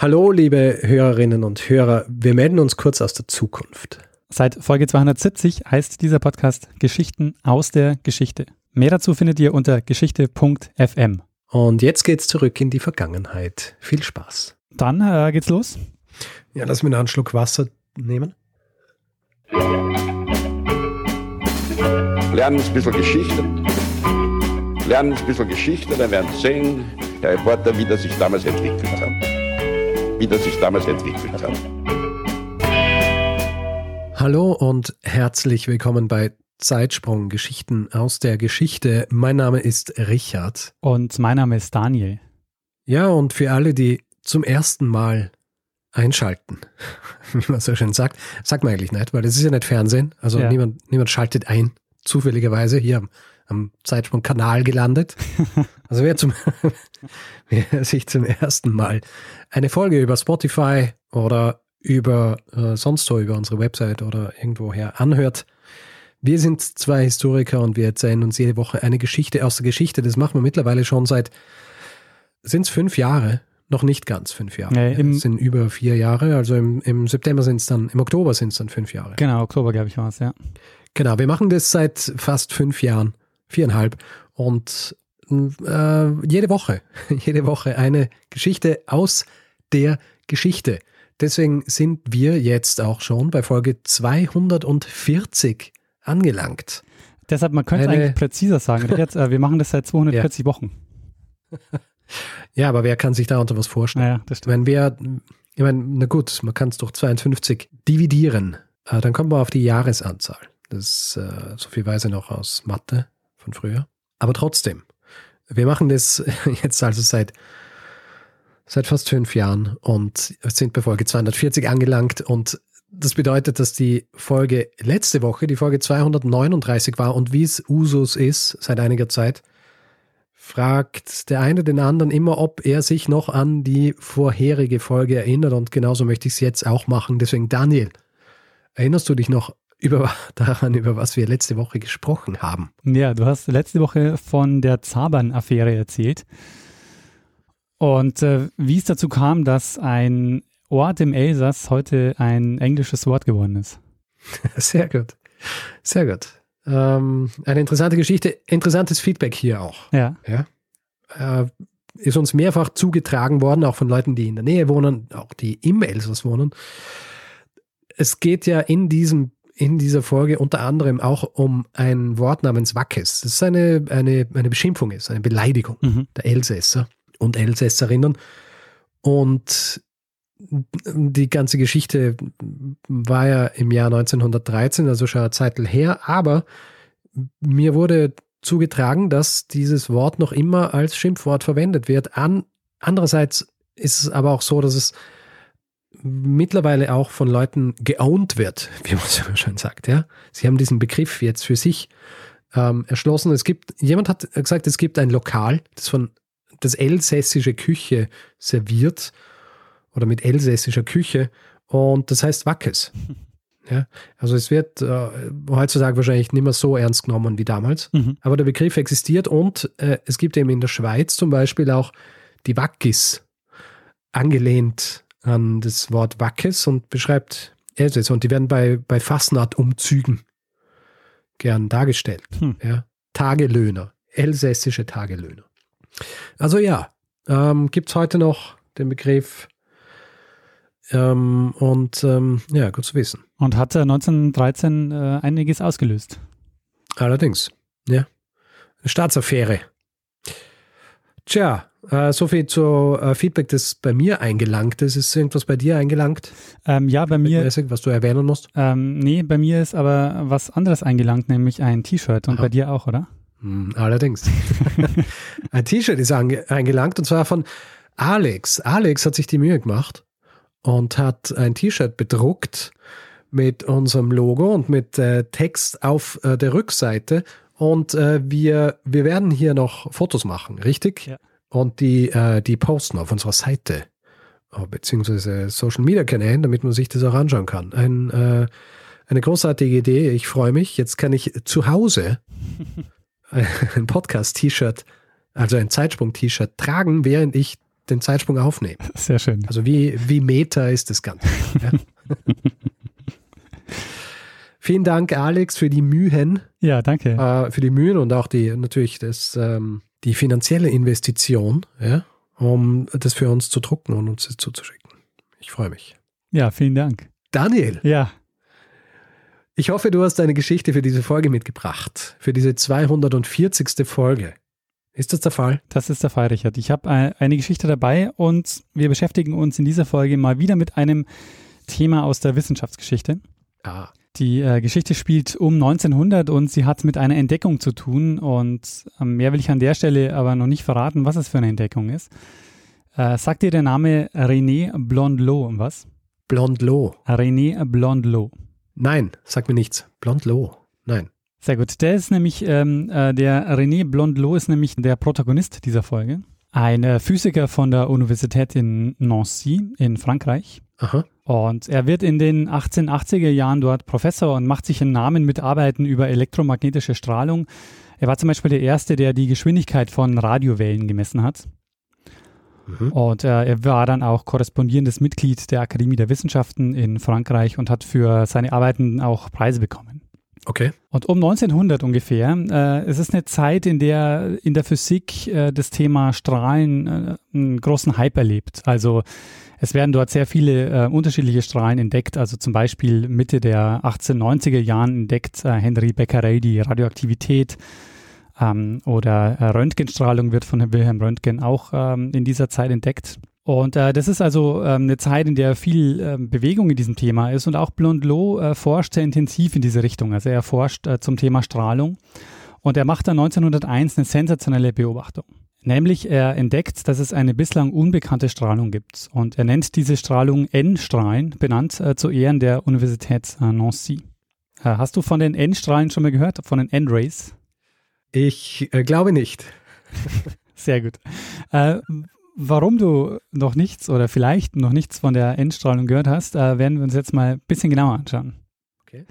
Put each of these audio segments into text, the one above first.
Hallo, liebe Hörerinnen und Hörer. Wir melden uns kurz aus der Zukunft. Seit Folge 270 heißt dieser Podcast Geschichten aus der Geschichte. Mehr dazu findet ihr unter geschichte.fm. Und jetzt geht's zurück in die Vergangenheit. Viel Spaß. Dann äh, geht's los. Ja, lass mir noch einen Schluck Wasser nehmen. Lernen ein bisschen Geschichte. Lernen ein bisschen Geschichte, dann werden Sie sehen, Herr Reporter, wie das sich damals entwickelt hat wie das sich damals entwickelt hat. Hallo und herzlich willkommen bei Zeitsprung Geschichten aus der Geschichte. Mein Name ist Richard. Und mein Name ist Daniel. Ja, und für alle, die zum ersten Mal einschalten, wie man so schön sagt, sagt man eigentlich nicht, weil das ist ja nicht Fernsehen. Also ja. niemand, niemand schaltet ein, zufälligerweise hier am, am Zeitsprung-Kanal gelandet. Also wer, zum, wer sich zum ersten Mal eine Folge über Spotify oder über äh, sonst so über unsere Website oder irgendwoher anhört. Wir sind zwei Historiker und wir erzählen uns jede Woche eine Geschichte aus der Geschichte. Das machen wir mittlerweile schon seit, sind es fünf Jahre? Noch nicht ganz fünf Jahre. Nee, im, sind über vier Jahre. Also im, im September sind es dann, im Oktober sind es dann fünf Jahre. Genau, Oktober, glaube ich, war es, ja. Genau, wir machen das seit fast fünf Jahren, viereinhalb. Und äh, jede Woche, jede Woche eine Geschichte aus der Geschichte. Deswegen sind wir jetzt auch schon bei Folge 240 angelangt. Deshalb, man könnte eine, eigentlich präziser sagen. Jetzt, äh, wir machen das seit 240 ja. Wochen. Ja, aber wer kann sich darunter was vorstellen? Ja, das stimmt. Wenn wir, ich meine, na gut, man kann es durch 52 dividieren, äh, dann kommt man auf die Jahresanzahl. Das ist äh, so viel weiß ich noch aus Mathe von früher. Aber trotzdem, wir machen das jetzt also seit, seit fast fünf Jahren und sind bei Folge 240 angelangt und das bedeutet, dass die Folge letzte Woche, die Folge 239 war und wie es Usus ist seit einiger Zeit, fragt der eine den anderen immer, ob er sich noch an die vorherige Folge erinnert und genauso möchte ich es jetzt auch machen. Deswegen Daniel, erinnerst du dich noch über, daran, über was wir letzte Woche gesprochen haben. Ja, du hast letzte Woche von der Zabern-Affäre erzählt. Und äh, wie es dazu kam, dass ein Ort im Elsass heute ein englisches Wort geworden ist. Sehr gut. Sehr gut. Ähm, eine interessante Geschichte, interessantes Feedback hier auch. Ja. ja? Äh, ist uns mehrfach zugetragen worden, auch von Leuten, die in der Nähe wohnen, auch die im Elsass wohnen. Es geht ja in diesem in dieser Folge unter anderem auch um ein Wort namens Wackes. Das ist eine, eine, eine Beschimpfung, ist eine Beleidigung mhm. der Elsässer und Elsässerinnen. Und die ganze Geschichte war ja im Jahr 1913, also schon eine Zeit her, aber mir wurde zugetragen, dass dieses Wort noch immer als Schimpfwort verwendet wird. An, andererseits ist es aber auch so, dass es mittlerweile auch von Leuten geowned wird, wie man so schön sagt. Ja? Sie haben diesen Begriff jetzt für sich ähm, erschlossen. Es gibt, jemand hat gesagt, es gibt ein Lokal, das von das elsässische Küche serviert oder mit elsässischer Küche und das heißt Wackes. Ja, also es wird äh, heutzutage wahrscheinlich nicht mehr so ernst genommen wie damals, mhm. aber der Begriff existiert und äh, es gibt eben in der Schweiz zum Beispiel auch die Wackis, angelehnt an das Wort Wackes und beschreibt Elsässer. Und die werden bei, bei Fastnacht-Umzügen gern dargestellt. Hm. Ja. Tagelöhner, elsässische Tagelöhner. Also ja, ähm, gibt es heute noch den Begriff ähm, und ähm, ja, gut zu wissen. Und hat 1913 äh, einiges ausgelöst. Allerdings, ja. Eine Staatsaffäre. Tja, äh, so viel zu äh, Feedback, das bei mir eingelangt ist. Ist irgendwas bei dir eingelangt? Ähm, ja, bei mir. Was du erwähnen musst? Ähm, nee, bei mir ist aber was anderes eingelangt, nämlich ein T-Shirt. Und Aha. bei dir auch, oder? Hm, allerdings. ein T-Shirt ist eingelangt und zwar von Alex. Alex hat sich die Mühe gemacht und hat ein T-Shirt bedruckt mit unserem Logo und mit äh, Text auf äh, der Rückseite. Und äh, wir, wir werden hier noch Fotos machen, richtig? Ja und die, äh, die posten auf unserer Seite, oh, beziehungsweise Social Media Kanälen, damit man sich das auch anschauen kann. Ein, äh, eine großartige Idee. Ich freue mich. Jetzt kann ich zu Hause ein Podcast-T-Shirt, also ein Zeitsprung-T-Shirt tragen, während ich den Zeitsprung aufnehmen. Sehr schön. Also wie, wie Meta ist das Ganze. Ja. Vielen Dank, Alex, für die Mühen, Ja, danke. äh, für die Mühen und auch die natürlich das, ähm, die finanzielle Investition, ja, um das für uns zu drucken und uns das zuzuschicken. Ich freue mich. Ja, vielen Dank. Daniel, Ja, ich hoffe, du hast deine Geschichte für diese Folge mitgebracht, für diese 240. Folge. Ist das der Fall? das ist der Fall, Richard. Ich habe eine Geschichte dabei und wir beschäftigen uns in dieser Folge mal wieder mit einem Thema aus der Wissenschaftsgeschichte. Ah, Die äh, Geschichte spielt um 1900 und sie hat mit einer Entdeckung zu tun. Und ähm, mehr will ich an der Stelle aber noch nicht verraten, was es für eine Entdeckung ist. Äh, sagt dir der Name René Blondelot was? Blondlo. René Blondelot. Nein, sag mir nichts. Blondlo. Nein. Sehr gut. Der ist nämlich, ähm, äh, der René Blondelot ist nämlich der Protagonist dieser Folge. Ein äh, Physiker von der Universität in Nancy in Frankreich. Aha. Und er wird in den 1880er Jahren dort Professor und macht sich einen Namen mit Arbeiten über elektromagnetische Strahlung. Er war zum Beispiel der Erste, der die Geschwindigkeit von Radiowellen gemessen hat. Mhm. Und äh, er war dann auch korrespondierendes Mitglied der Akademie der Wissenschaften in Frankreich und hat für seine Arbeiten auch Preise bekommen. Okay. Und um 1900 ungefähr, äh, es ist eine Zeit, in der in der Physik äh, das Thema Strahlen äh, einen großen Hype erlebt. Also es werden dort sehr viele äh, unterschiedliche Strahlen entdeckt. Also zum Beispiel Mitte der 1890er Jahren entdeckt äh, Henry Becquerel die Radioaktivität ähm, oder äh, Röntgenstrahlung wird von Wilhelm Röntgen auch ähm, in dieser Zeit entdeckt. Und äh, das ist also ähm, eine Zeit, in der viel ähm, Bewegung in diesem Thema ist. Und auch Blondelot äh, forscht sehr intensiv in diese Richtung. Also er forscht äh, zum Thema Strahlung. Und er macht dann 1901 eine sensationelle Beobachtung. Nämlich er entdeckt, dass es eine bislang unbekannte Strahlung gibt. Und er nennt diese Strahlung N-Strahlen, benannt äh, zu Ehren der Universität äh, Nancy. Äh, hast du von den N-Strahlen schon mal gehört? Von den N-Rays? Ich äh, glaube nicht. Sehr gut. Äh, warum du noch nichts oder vielleicht noch nichts von der N-Strahlung gehört hast, äh, werden wir uns jetzt mal ein bisschen genauer anschauen. Okay.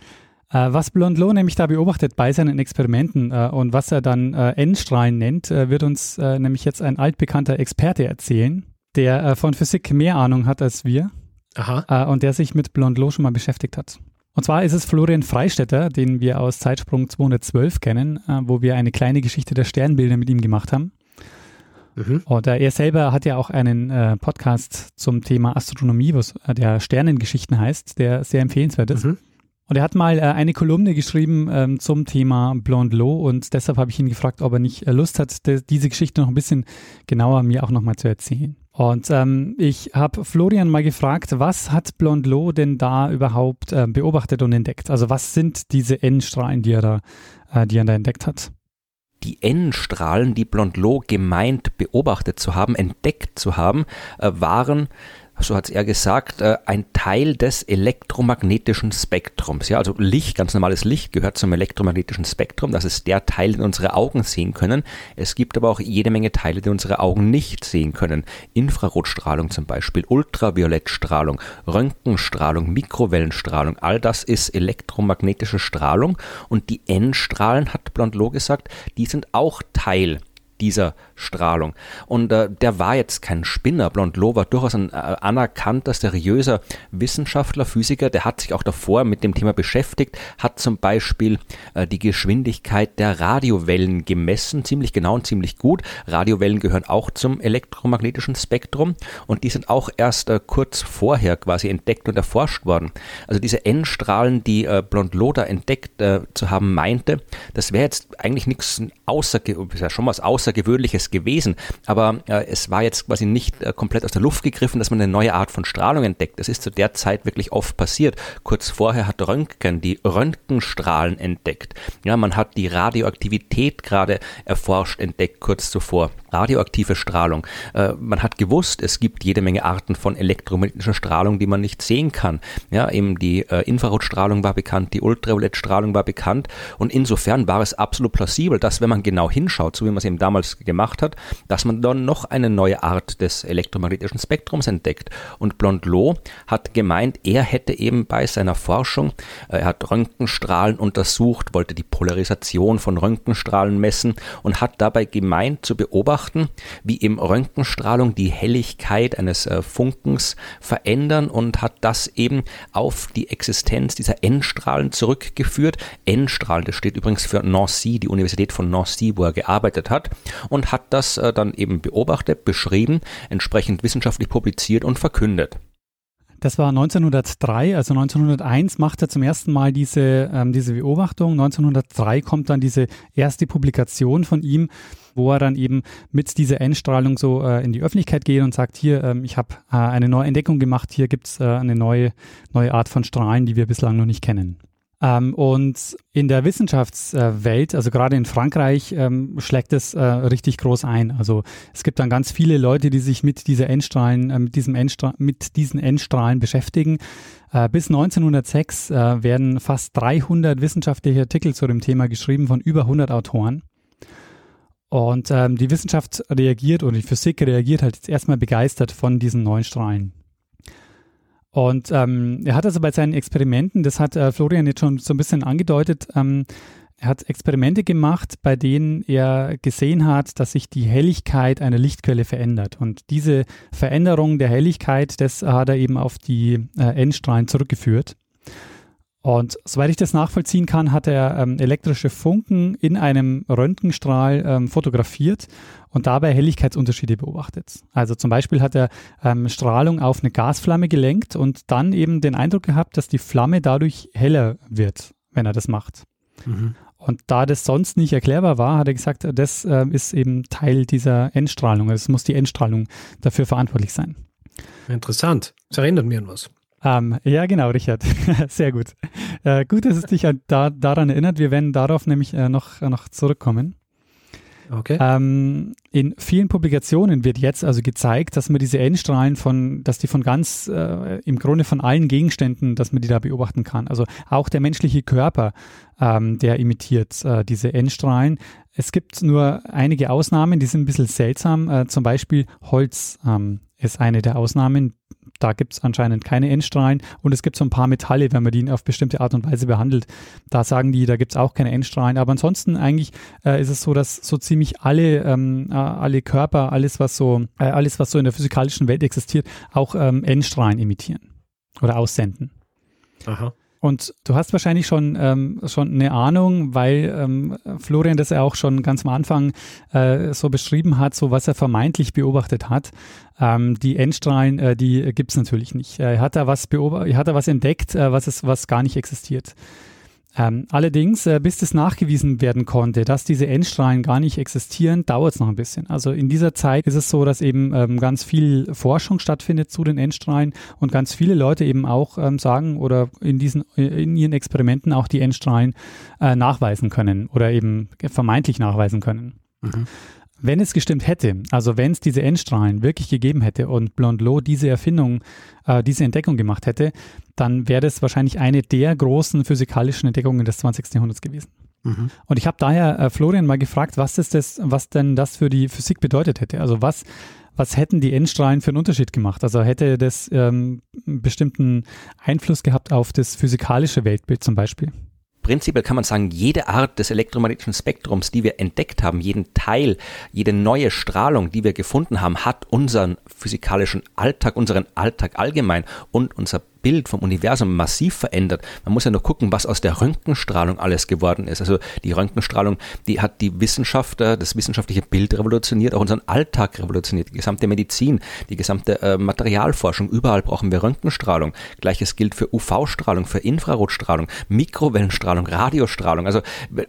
Äh, was Blondelot nämlich da beobachtet bei seinen Experimenten äh, und was er dann äh, N-Strahlen nennt, äh, wird uns äh, nämlich jetzt ein altbekannter Experte erzählen, der äh, von Physik mehr Ahnung hat als wir Aha. und der sich mit Blondelot schon mal beschäftigt hat. Und zwar ist es Florian Freistetter, den wir aus Zeitsprung 212 kennen, wo wir eine kleine Geschichte der Sternbilder mit ihm gemacht haben. Mhm. Und er selber hat ja auch einen Podcast zum Thema Astronomie, was der Sternengeschichten heißt, der sehr empfehlenswert ist. Mhm. Und er hat mal äh, eine Kolumne geschrieben ähm, zum Thema Blondelot und deshalb habe ich ihn gefragt, ob er nicht äh, Lust hat, de- diese Geschichte noch ein bisschen genauer mir auch nochmal zu erzählen. Und ähm, ich habe Florian mal gefragt, was hat Blondelot denn da überhaupt äh, beobachtet und entdeckt? Also was sind diese N-Strahlen, die er da, äh, die er da entdeckt hat? die N-Strahlen, die Blondelot gemeint beobachtet zu haben, entdeckt zu haben, äh, waren, so hat er gesagt, äh, ein Teil des elektromagnetischen Spektrums. Ja, also Licht, ganz normales Licht gehört zum elektromagnetischen Spektrum. Das ist der Teil, den unsere Augen sehen können. Es gibt aber auch jede Menge Teile, die unsere Augen nicht sehen können. Infrarotstrahlung zum Beispiel, Ultraviolettstrahlung, Röntgenstrahlung, Mikrowellenstrahlung. All das ist elektromagnetische Strahlung. Und die N-Strahlen, hat Blondelot gesagt, die sind auch Teil dieser Strahlung. Und äh, der war jetzt kein Spinner. Blondelot war durchaus ein äh, anerkannter, seriöser Wissenschaftler, Physiker. Der hat sich auch davor mit dem Thema beschäftigt, hat zum Beispiel äh, die Geschwindigkeit der Radiowellen gemessen, ziemlich genau und ziemlich gut. Radiowellen gehören auch zum elektromagnetischen Spektrum und die sind auch erst äh, kurz vorher quasi entdeckt und erforscht worden. Also diese N-Strahlen, die äh, Blondelot da entdeckt äh, zu haben meinte, das wäre jetzt eigentlich nichts außerge ja schon was Außergewöhnliches gewesen, aber äh, es war jetzt quasi nicht äh, komplett aus der Luft gegriffen, dass man eine neue Art von Strahlung entdeckt. Das ist zu der Zeit wirklich oft passiert. Kurz vorher hat Röntgen die Röntgenstrahlen entdeckt. Ja, man hat die Radioaktivität gerade erforscht, entdeckt kurz zuvor. Radioaktive Strahlung. Äh, man hat gewusst, es gibt jede Menge Arten von elektromagnetischer Strahlung, die man nicht sehen kann. Ja, eben die äh, Infrarotstrahlung war bekannt, die Ultraviolettstrahlung war bekannt und insofern war es absolut plausibel, dass wenn man genau hinschaut, so wie man es eben damals damals gemacht hat, dass man dann noch eine neue Art des elektromagnetischen Spektrums entdeckt. Und Blondlot hat gemeint, er hätte eben bei seiner Forschung, äh, er hat Röntgenstrahlen untersucht, wollte die Polarisation von Röntgenstrahlen messen und hat dabei gemeint zu beobachten, wie im Röntgenstrahlung die Helligkeit eines äh, Funkens verändern und hat das eben auf die Existenz dieser N-Strahlen zurückgeführt. N-Strahlen, das steht übrigens für Nancy, die Universität von Nancy, wo er gearbeitet hat, und hat das äh, dann eben beobachtet, beschrieben, entsprechend wissenschaftlich publiziert und verkündet. Das war 1903, also 1901 macht er zum ersten Mal diese, ähm, diese Beobachtung. 1903 kommt dann diese erste Publikation von ihm, wo er dann eben mit dieser Endstrahlung so äh, in die Öffentlichkeit geht und sagt, hier, ähm, ich habe äh, eine neue Entdeckung gemacht, hier gibt es äh, eine neue, neue Art von Strahlen, die wir bislang noch nicht kennen. Ähm, und in der Wissenschaftswelt, also gerade in Frankreich, ähm, schlägt es äh, richtig groß ein. Also es gibt dann ganz viele Leute, die sich mit dieser Endstrahlen, äh, mit, diesem Endstra mit diesen Endstrahlen beschäftigen. Äh, bis 1906 äh, werden fast 300 wissenschaftliche Artikel zu dem Thema geschrieben von über 100 Autoren. Und ähm, die Wissenschaft reagiert oder die Physik reagiert halt jetzt erstmal begeistert von diesen neuen Strahlen. Und ähm, er hat also bei seinen Experimenten, das hat äh, Florian jetzt schon so ein bisschen angedeutet, ähm, er hat Experimente gemacht, bei denen er gesehen hat, dass sich die Helligkeit einer Lichtquelle verändert. Und diese Veränderung der Helligkeit, das hat er eben auf die äh, Endstrahlen zurückgeführt. Und soweit ich das nachvollziehen kann, hat er ähm, elektrische Funken in einem Röntgenstrahl ähm, fotografiert und dabei Helligkeitsunterschiede beobachtet. Also zum Beispiel hat er ähm, Strahlung auf eine Gasflamme gelenkt und dann eben den Eindruck gehabt, dass die Flamme dadurch heller wird, wenn er das macht. Mhm. Und da das sonst nicht erklärbar war, hat er gesagt, das äh, ist eben Teil dieser Endstrahlung. Es muss die Endstrahlung dafür verantwortlich sein. Interessant. Das erinnert mir an was. Ähm, ja, genau, Richard. Sehr gut. Äh, gut, dass es dich da, daran erinnert. Wir werden darauf nämlich äh, noch, äh, noch zurückkommen. Okay. Ähm, in vielen Publikationen wird jetzt also gezeigt, dass man diese N-Strahlen von, dass die von ganz, äh, im Grunde von allen Gegenständen, dass man die da beobachten kann. Also auch der menschliche Körper, ähm, der imitiert äh, diese N-Strahlen. Es gibt nur einige Ausnahmen, die sind ein bisschen seltsam. Äh, zum Beispiel Holz ähm, ist eine der Ausnahmen da gibt es anscheinend keine Endstrahlen und es gibt so ein paar Metalle, wenn man die auf bestimmte Art und Weise behandelt. Da sagen die, da gibt es auch keine Endstrahlen. Aber ansonsten eigentlich äh, ist es so, dass so ziemlich alle, ähm, äh, alle Körper, alles was so, äh, alles was so in der physikalischen Welt existiert, auch ähm, Endstrahlen emittieren oder aussenden. Aha. Und du hast wahrscheinlich schon, ähm, schon eine Ahnung, weil ähm, Florian das ja auch schon ganz am Anfang äh, so beschrieben hat, so was er vermeintlich beobachtet hat. Ähm, die Endstrahlen, äh, die gibt's natürlich nicht. Er hat da was beobachtet, er hat da was entdeckt, äh, was, es, was gar nicht existiert. Ähm, allerdings, äh, bis das nachgewiesen werden konnte, dass diese Endstrahlen gar nicht existieren, dauert es noch ein bisschen. Also in dieser Zeit ist es so, dass eben ähm, ganz viel Forschung stattfindet zu den Endstrahlen und ganz viele Leute eben auch ähm, sagen oder in diesen in ihren Experimenten auch die Endstrahlen äh, nachweisen können oder eben vermeintlich nachweisen können. Mhm. Wenn es gestimmt hätte, also wenn es diese Endstrahlen wirklich gegeben hätte und Blondlot diese Erfindung, äh, diese Entdeckung gemacht hätte, dann wäre das wahrscheinlich eine der großen physikalischen Entdeckungen des 20. Jahrhunderts gewesen. Mhm. Und ich habe daher äh, Florian mal gefragt, was ist das, was denn das für die Physik bedeutet hätte. Also was, was hätten die Endstrahlen für einen Unterschied gemacht? Also hätte das ähm, bestimmten Einfluss gehabt auf das physikalische Weltbild zum Beispiel? Prinzipiell kann man sagen, jede Art des elektromagnetischen Spektrums, die wir entdeckt haben, jeden Teil, jede neue Strahlung, die wir gefunden haben, hat unseren physikalischen Alltag, unseren Alltag allgemein und unser Bild vom Universum massiv verändert. Man muss ja nur gucken, was aus der Röntgenstrahlung alles geworden ist. Also die Röntgenstrahlung, die hat die Wissenschaft, das wissenschaftliche Bild revolutioniert, auch unseren Alltag revolutioniert, die gesamte Medizin, die gesamte äh, Materialforschung. Überall brauchen wir Röntgenstrahlung. Gleiches gilt für UV-Strahlung, für Infrarotstrahlung, Mikrowellenstrahlung, Radiostrahlung. Also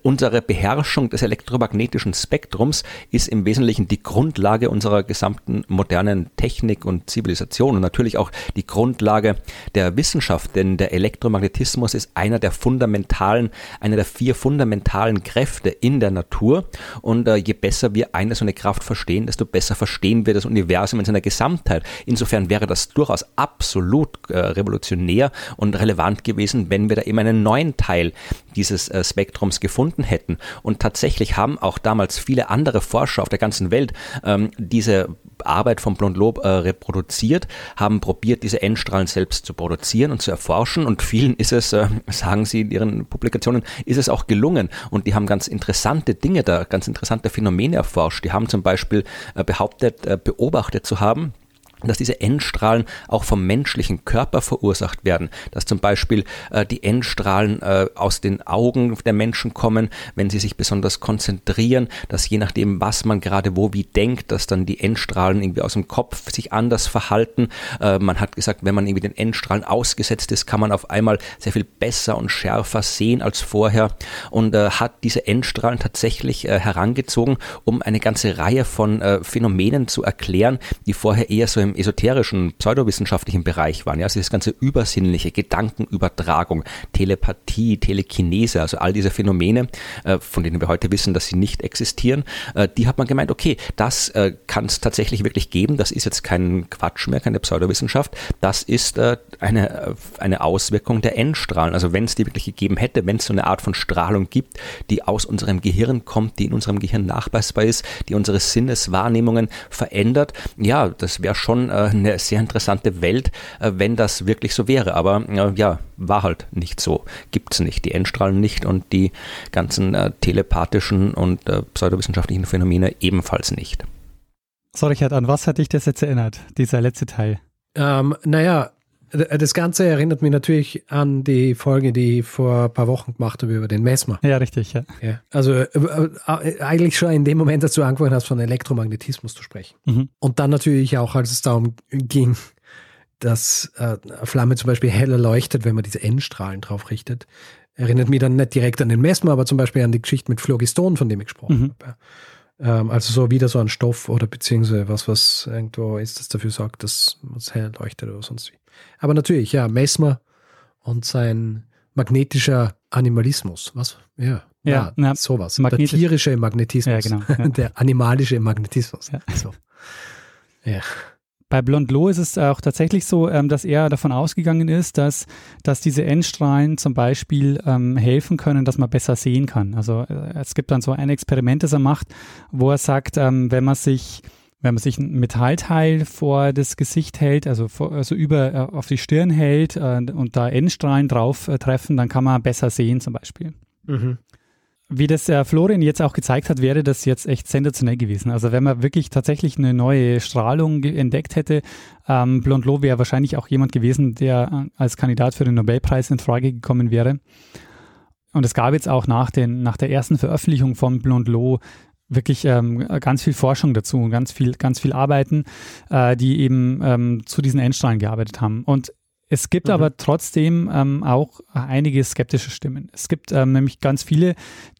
unsere Beherrschung des elektromagnetischen Spektrums ist im Wesentlichen die Grundlage unserer gesamten modernen Technik und Zivilisation und natürlich auch die Grundlage der der Wissenschaft, denn der Elektromagnetismus ist einer der fundamentalen, einer der vier fundamentalen Kräfte in der Natur. Und äh, je besser wir eine so eine Kraft verstehen, desto besser verstehen wir das Universum in seiner Gesamtheit. Insofern wäre das durchaus absolut äh, revolutionär und relevant gewesen, wenn wir da eben einen neuen Teil dieses äh, Spektrums gefunden hätten. Und tatsächlich haben auch damals viele andere Forscher auf der ganzen Welt ähm, diese Arbeit von Blondlot äh, reproduziert, haben probiert, diese Endstrahlen selbst zu produzieren und zu erforschen. Und vielen ist es, äh, sagen sie in ihren Publikationen, ist es auch gelungen. Und die haben ganz interessante Dinge da, ganz interessante Phänomene erforscht. Die haben zum Beispiel äh, behauptet, äh, beobachtet zu haben, dass diese Endstrahlen auch vom menschlichen Körper verursacht werden, dass zum Beispiel äh, die Endstrahlen äh, aus den Augen der Menschen kommen, wenn sie sich besonders konzentrieren, dass je nachdem, was man gerade wo wie denkt, dass dann die Endstrahlen irgendwie aus dem Kopf sich anders verhalten. Äh, man hat gesagt, wenn man irgendwie den Endstrahlen ausgesetzt ist, kann man auf einmal sehr viel besser und schärfer sehen als vorher und äh, hat diese Endstrahlen tatsächlich äh, herangezogen, um eine ganze Reihe von äh, Phänomenen zu erklären, die vorher eher so im im esoterischen, pseudowissenschaftlichen Bereich waren. Ja, also das ganze übersinnliche, Gedankenübertragung, Telepathie, Telekinese, also all diese Phänomene, äh, von denen wir heute wissen, dass sie nicht existieren, äh, die hat man gemeint, okay, das äh, kann es tatsächlich wirklich geben. Das ist jetzt kein Quatsch mehr, keine Pseudowissenschaft. Das ist eine, eine Auswirkung der Endstrahlen. Also wenn es die wirklich gegeben hätte, wenn es so eine Art von Strahlung gibt, die aus unserem Gehirn kommt, die in unserem Gehirn nachweisbar ist, die unsere Sinneswahrnehmungen verändert, ja, das wäre schon schon äh, eine sehr interessante Welt, äh, wenn das wirklich so wäre. Aber äh, ja, war halt nicht so. Gibt es nicht. Die Endstrahlen nicht und die ganzen telepathischen und pseudowissenschaftlichen Phänomene ebenfalls nicht. So, Richard, an was hat dich das jetzt erinnert, dieser letzte Teil? Ähm, naja, das Ganze erinnert mich natürlich an die Folge, die ich vor ein paar Wochen gemacht habe über den Mesmer. Ja, richtig, ja. ja also äh, äh, eigentlich schon in dem Moment, als du angefangen hast, von Elektromagnetismus zu sprechen. Mhm. Und dann natürlich auch, als es darum ging, dass äh, eine Flamme zum Beispiel heller leuchtet, wenn man diese N-Strahlen drauf richtet. Erinnert mich dann nicht direkt an den Mesmer, aber zum Beispiel an die Geschichte mit Phlogiston, von dem ich gesprochen mhm. habe. Ähm, also so wieder so ein Stoff oder beziehungsweise was, was irgendwo ist, das dafür sorgt, dass es hell leuchtet oder sonst wie. Aber natürlich, ja, Mesmer und sein magnetischer Animalismus. Was? Ja, ja, na, sowas. Der tierische Magnetismus. Ja, genau. Ja. Der animalische Magnetismus. Ja. So. ja. Bei Blondlot ist es auch tatsächlich so, ähm, dass er davon ausgegangen ist, dass, dass diese Endstrahlen zum Beispiel ähm, helfen können, dass man besser sehen kann. Also äh, es gibt dann so ein Experiment, das er macht, wo er sagt, ähm, wenn man sich wenn man sich ein Metallteil vor das Gesicht hält, also, vor, also über äh, auf die Stirn hält äh, und da Endstrahlen drauf äh, treffen, dann kann man besser sehen zum Beispiel. Mhm. Wie das äh, Florian jetzt auch gezeigt hat, wäre das jetzt echt sensationell gewesen. Also wenn man wirklich tatsächlich eine neue Strahlung entdeckt hätte, ähm, Blondlot wäre wahrscheinlich auch jemand gewesen, der äh, als Kandidat für den Nobelpreis in Frage gekommen wäre. Und es gab jetzt auch nach, den, nach der ersten Veröffentlichung von Blondlot wirklich ähm, ganz viel Forschung dazu und ganz viel, ganz viel Arbeiten, äh, die eben ähm, zu diesen Endstrahlen gearbeitet haben. Und es gibt mhm. aber trotzdem ähm, auch einige skeptische Stimmen. Es gibt ähm, nämlich ganz viele,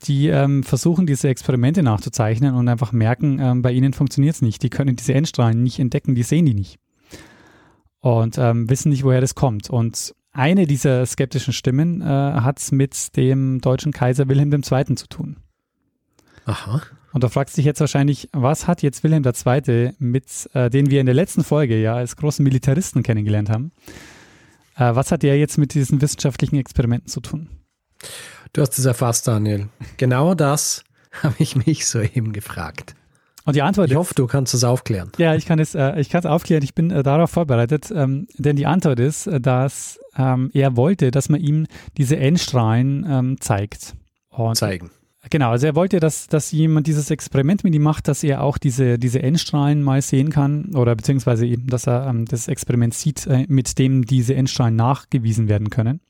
die ähm, versuchen, diese Experimente nachzuzeichnen und einfach merken, ähm, bei ihnen funktioniert es nicht. Die können diese Endstrahlen nicht entdecken, die sehen die nicht. Und ähm, wissen nicht, woher das kommt. Und eine dieser skeptischen Stimmen äh, hat es mit dem deutschen Kaiser Wilhelm II. zu tun. Aha. Und da fragst du dich jetzt wahrscheinlich, was hat jetzt Wilhelm II., mit, äh, den wir in der letzten Folge ja als großen Militaristen kennengelernt haben, äh, was hat der jetzt mit diesen wissenschaftlichen Experimenten zu tun? Du hast es erfasst, Daniel. Genau das habe ich mich soeben gefragt. Und die Antwort Ich hoffe, du kannst es aufklären. Ja, ich kann es, äh, ich kann es aufklären. Ich bin äh, darauf vorbereitet, ähm, denn die Antwort ist, äh, dass ähm, er wollte, dass man ihm diese Endstrahlen ähm, zeigt. Und Zeigen. Genau, also er wollte, dass, dass jemand dieses Experiment mit ihm macht, dass er auch diese, diese Endstrahlen mal sehen kann oder beziehungsweise eben, dass er ähm, das Experiment sieht, äh, mit dem diese Endstrahlen nachgewiesen werden können.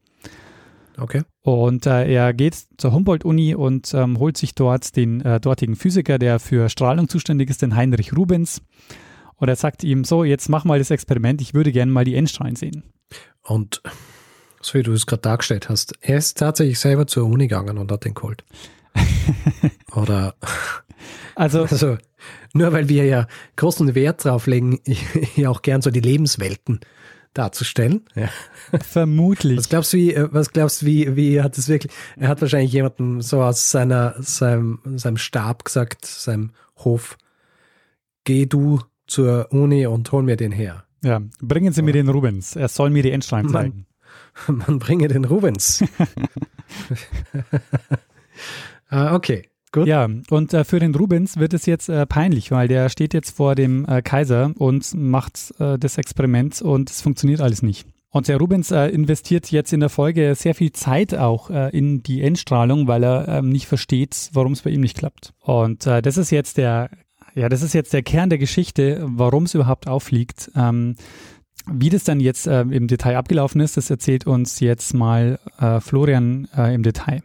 Okay. Und äh, er geht zur Humboldt-Uni und ähm, holt sich dort den äh, dortigen Physiker, der für Strahlung zuständig ist, den Heinrich Rubens. Und er sagt ihm so, jetzt mach mal das Experiment, ich würde gerne mal die Endstrahlen sehen. Und so wie du es gerade dargestellt hast, er ist tatsächlich selber zur Uni gegangen und hat den geholt. Oder also, also, nur weil wir ja großen Wert drauf legen, ich auch gern so die Lebenswelten darzustellen. Ja. Vermutlich. Was glaubst du, wie, äh, was glaubst wie, wie hat es wirklich, er hat wahrscheinlich jemanden so aus seiner, seinem, seinem Stab gesagt, seinem Hof, geh du zur Uni und hol mir den her. Ja, bringen Sie mir den Rubens. Er soll mir die Endstrahlen zeigen. Man, man bringe den Rubens. Ah, okay. Gut. Ja, und äh, für den Rubens wird es jetzt äh, peinlich, weil der steht jetzt vor dem äh, Kaiser und macht äh, das Experiment und es funktioniert alles nicht. Und der Rubens äh, investiert jetzt in der Folge sehr viel Zeit auch in die Endstrahlung, weil er ähm, nicht versteht, warum es bei ihm nicht klappt. Und das ist jetzt der, ja, das ist jetzt der Kern der Geschichte, warum es überhaupt auffliegt. Ähm, wie das dann jetzt im Detail abgelaufen ist, das erzählt uns jetzt mal Florian im Detail.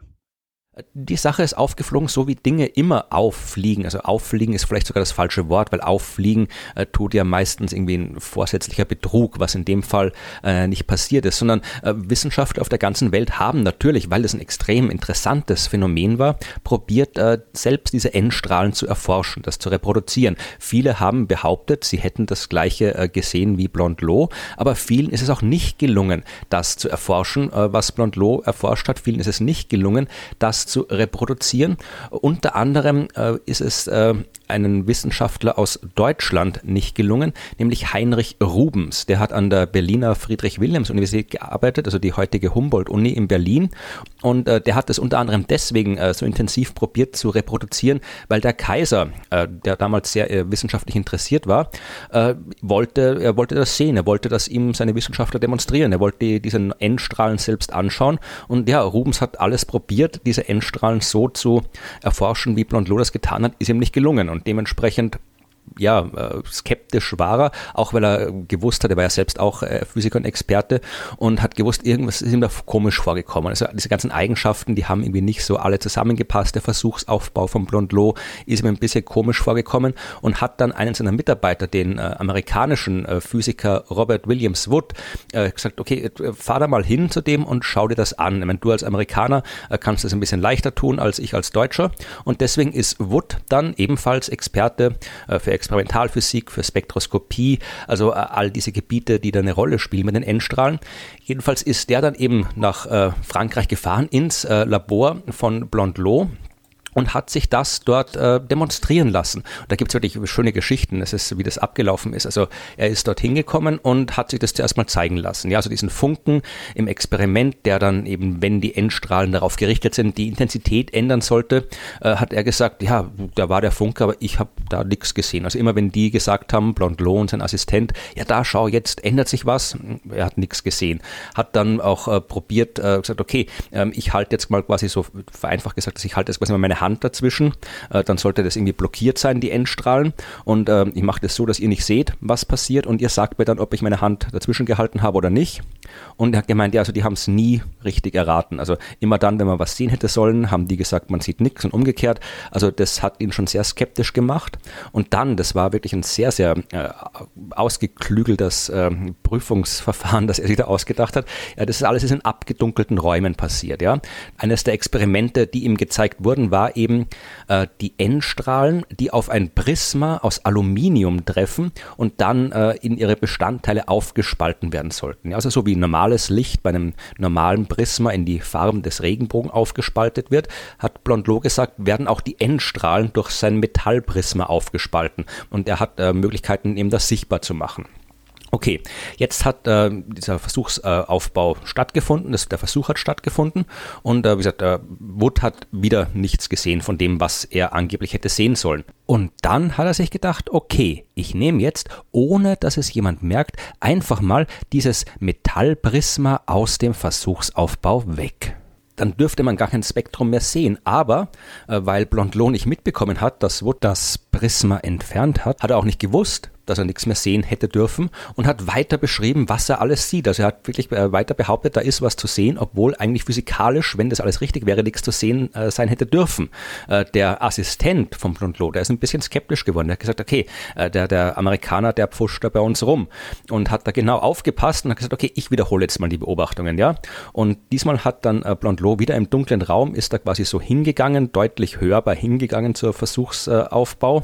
Die Sache ist aufgeflogen, so wie Dinge immer auffliegen. Also auffliegen ist vielleicht sogar das falsche Wort, weil auffliegen äh, tut ja meistens irgendwie ein vorsätzlicher Betrug, was in dem Fall äh, nicht passiert ist, sondern äh, Wissenschaftler auf der ganzen Welt haben natürlich, weil es ein extrem interessantes Phänomen war, probiert äh, selbst diese N-Strahlen zu erforschen, das zu reproduzieren. Viele haben behauptet, sie hätten das gleiche äh, gesehen wie Blondlot, aber vielen ist es auch nicht gelungen, das zu erforschen, äh, was Blondlot erforscht hat. Vielen ist es nicht gelungen, das zu reproduzieren. Unter anderem äh, ist es äh, einen Wissenschaftler aus Deutschland nicht gelungen, nämlich Heinrich Rubens. Der hat an der Berliner Friedrich-Wilhelms-Universität gearbeitet, also die heutige Humboldt-Uni in Berlin. Und äh, der hat es unter anderem deswegen äh, so intensiv probiert zu reproduzieren, weil der Kaiser, äh, der damals sehr äh, wissenschaftlich interessiert war, äh, wollte, er wollte das sehen, er wollte das ihm seine Wissenschaftler demonstrieren, er wollte die, diese Endstrahlen selbst anschauen. Und ja, Rubens hat alles probiert, diese Endstrahlen so zu erforschen, wie Blondlot das getan hat, ist ihm nicht gelungen. Und dementsprechend ja, äh, skeptisch war er, auch weil er gewusst hat, er war ja selbst auch äh, Physiker und Experte und hat gewusst, irgendwas ist ihm da komisch vorgekommen. Also diese ganzen Eigenschaften, die haben irgendwie nicht so alle zusammengepasst. Der Versuchsaufbau von Blondlot ist ihm ein bisschen komisch vorgekommen und hat dann einen seiner Mitarbeiter, den äh, amerikanischen äh, Physiker Robert Williams Wood, äh, gesagt, okay, äh, fahr da mal hin zu dem und schau dir das an. Ich meine, du als Amerikaner kannst das ein bisschen leichter tun als ich als Deutscher und deswegen ist Wood dann ebenfalls Experte für Experimentalphysik, für Spektroskopie, also äh, all diese Gebiete, die da eine Rolle spielen mit den N-Strahlen. Jedenfalls ist der dann eben nach äh, Frankreich gefahren ins äh, Labor von Blondlot und hat sich das dort äh, demonstrieren lassen. Und da gibt es wirklich schöne Geschichten, es ist, wie das abgelaufen ist. Also er ist dort hingekommen und hat sich das zuerst mal zeigen lassen. Ja, also diesen Funken im Experiment, der dann eben, wenn die Endstrahlen darauf gerichtet sind, die Intensität ändern sollte, äh, hat er gesagt, ja, da war der Funke, aber ich habe da nichts gesehen. Also immer wenn die gesagt haben, Blondlot und sein Assistent, ja da schau, jetzt ändert sich was, er hat nichts gesehen. Hat dann auch äh, probiert, äh, gesagt, okay, ähm, ich halte jetzt mal quasi so vereinfacht gesagt, dass ich halte jetzt quasi mal meine Hand dazwischen, äh, dann sollte das irgendwie blockiert sein, die Endstrahlen. Und äh, ich mache das so, dass ihr nicht seht, was passiert und ihr sagt mir dann, ob ich meine Hand dazwischen gehalten habe oder nicht. Und er hat gemeint, ja, also die haben es nie richtig erraten. Also immer dann, wenn man was sehen hätte sollen, haben die gesagt, man sieht nichts und umgekehrt. Also das hat ihn schon sehr skeptisch gemacht. Und dann, das war wirklich ein sehr, sehr äh, ausgeklügeltes äh, Prüfungsverfahren, das er sich da ausgedacht hat. Ja, das ist alles in abgedunkelten Räumen passiert. Ja, eines der Experimente, die ihm gezeigt wurden, war eben äh, die N-Strahlen, die auf ein Prisma aus Aluminium treffen und dann äh, in ihre Bestandteile aufgespalten werden sollten. Also so wie normales Licht bei einem normalen Prisma in die Farben des Regenbogen aufgespaltet wird, hat Blondlot gesagt, werden auch die N-Strahlen durch sein Metallprisma aufgespalten. Und er hat äh, Möglichkeiten, eben das sichtbar zu machen. Okay, jetzt hat äh, dieser Versuchsaufbau äh, stattgefunden, das, der Versuch hat stattgefunden und äh, wie gesagt, äh, Wood hat wieder nichts gesehen von dem, was er angeblich hätte sehen sollen. Und dann hat er sich gedacht, okay, ich nehme jetzt, ohne dass es jemand merkt, einfach mal dieses Metallprisma aus dem Versuchsaufbau weg dann dürfte man gar kein Spektrum mehr sehen. Aber äh, weil Blondlot nicht mitbekommen hat, dass Wood das Prisma entfernt hat, hat er auch nicht gewusst, dass er nichts mehr sehen hätte dürfen und hat weiter beschrieben, was er alles sieht. Also er hat wirklich äh, weiter behauptet, da ist was zu sehen, obwohl eigentlich physikalisch, wenn das alles richtig wäre, nichts zu sehen äh, sein hätte dürfen. Äh, der Assistent von Blondlot, der ist ein bisschen skeptisch geworden. Der hat gesagt, okay, äh, der, der Amerikaner, der pfuscht da bei uns rum und hat da genau aufgepasst und hat gesagt, okay, ich wiederhole jetzt mal die Beobachtungen, ja. Und diesmal hat dann äh, Blondlot wieder im dunklen Raum, ist da quasi so hingegangen, deutlich hörbar hingegangen zur Versuchsaufbau,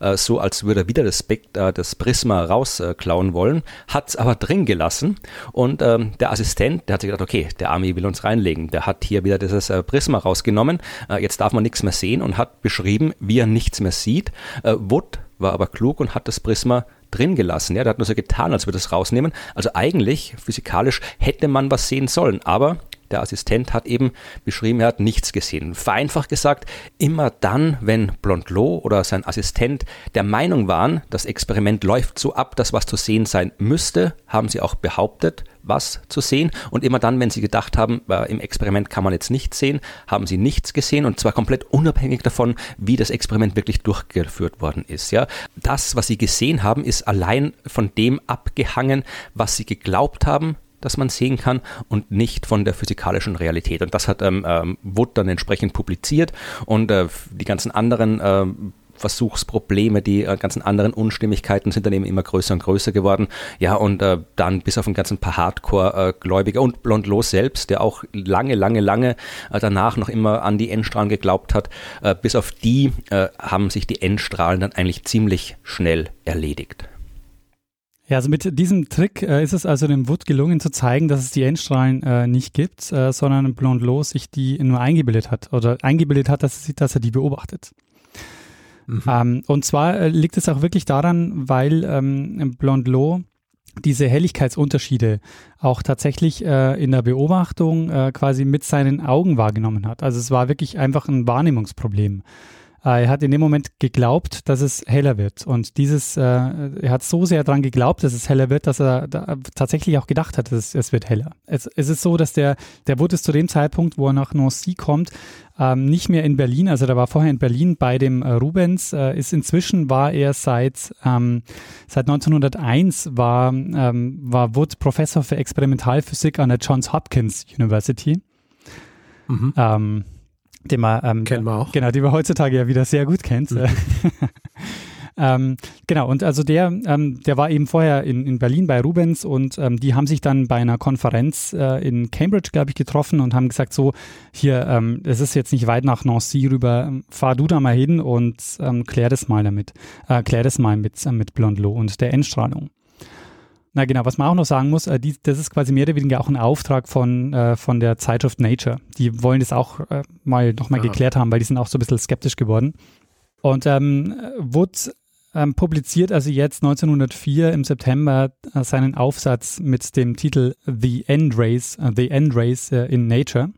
äh, so als würde er wieder das Spekt, das Prisma rausklauen wollen, hat es aber drin gelassen und ähm, der Assistent, der hat sich gedacht, okay, der Army will uns reinlegen, der hat hier wieder dieses äh, Prisma rausgenommen, äh, jetzt darf man nichts mehr sehen und hat beschrieben, wie er nichts mehr sieht. Äh, Wood war aber klug und hat das Prisma drin gelassen. Ja, der hat nur so getan, als würde es rausnehmen. Also eigentlich, physikalisch, hätte man was sehen sollen. Aber der Assistent hat eben beschrieben, er hat nichts gesehen. Vereinfacht gesagt, immer dann, wenn Blondlot oder sein Assistent der Meinung waren, das Experiment läuft so ab, dass was zu sehen sein müsste, haben sie auch behauptet, was zu sehen. Und immer dann, wenn sie gedacht haben, äh, im Experiment kann man jetzt nichts sehen, haben sie nichts gesehen und zwar komplett unabhängig davon, wie das Experiment wirklich durchgeführt worden ist. Ja, das, was sie gesehen haben, ist allein von dem abgehangen, was sie geglaubt haben, dass man sehen kann und nicht von der physikalischen Realität. Und das hat ähm, ähm, Wood dann entsprechend publiziert und äh, die ganzen anderen äh, Versuchsprobleme, die äh, ganzen anderen Unstimmigkeiten sind dann eben immer größer und größer geworden. Ja, und äh, dann bis auf ein ganzen paar Hardcore-Gläubiger und Blondlot selbst, der auch lange, lange, lange äh, danach noch immer an die Endstrahlen geglaubt hat, äh, bis auf die äh, haben sich die Endstrahlen dann eigentlich ziemlich schnell erledigt. Ja, also mit diesem Trick äh, ist es also dem Wood gelungen zu zeigen, dass es die Endstrahlen äh, nicht gibt, äh, sondern Blondlot sich die nur eingebildet hat oder eingebildet hat, dass, dass er die beobachtet. Mhm. Ähm, und zwar äh, liegt es auch wirklich daran, weil ähm, Blondlot diese Helligkeitsunterschiede auch tatsächlich äh, in der Beobachtung äh, quasi mit seinen Augen wahrgenommen hat. Also es war wirklich einfach ein Wahrnehmungsproblem. Äh, er hat in dem Moment geglaubt, dass es heller wird. Und dieses, äh, er hat so sehr daran geglaubt, dass es heller wird, dass er tatsächlich auch gedacht hat, dass es, es wird heller. Es, es, ist so, dass der, der wurde zu dem Zeitpunkt, wo er nach Nancy kommt, ähm, nicht mehr in Berlin, also der war vorher in Berlin bei dem äh, Rubens, äh, ist inzwischen war er seit, ähm, seit 1901 war, ähm, war Wood Professor für Experimentalphysik an der Johns Hopkins University. Mhm. Den man, ähm, kennen wir auch. Genau, die man heutzutage ja wieder sehr gut kennt. Mhm. ähm, genau, und also der, ähm, der war eben vorher in, in Berlin bei Rubens und ähm, die haben sich dann bei einer Konferenz äh, in Cambridge, glaube ich, getroffen und haben gesagt, so, hier, ähm, es ist jetzt nicht weit nach Nancy rüber, ähm, fahr du da mal hin und ähm, klär das mal damit, äh, klär das mal mit, äh, mit Blondlot und der Endstrahlung. Na genau, was man auch noch sagen muss, äh, die, das ist quasi mehr oder weniger auch ein Auftrag von, äh, von der Zeitschrift Nature. Die wollen das auch äh, mal nochmal geklärt haben, weil die sind auch so ein bisschen skeptisch geworden. Und ähm, Wood ähm, publiziert also jetzt 1904 im September äh, seinen Aufsatz mit dem Titel The End Race, äh, The End Race äh, in Nature,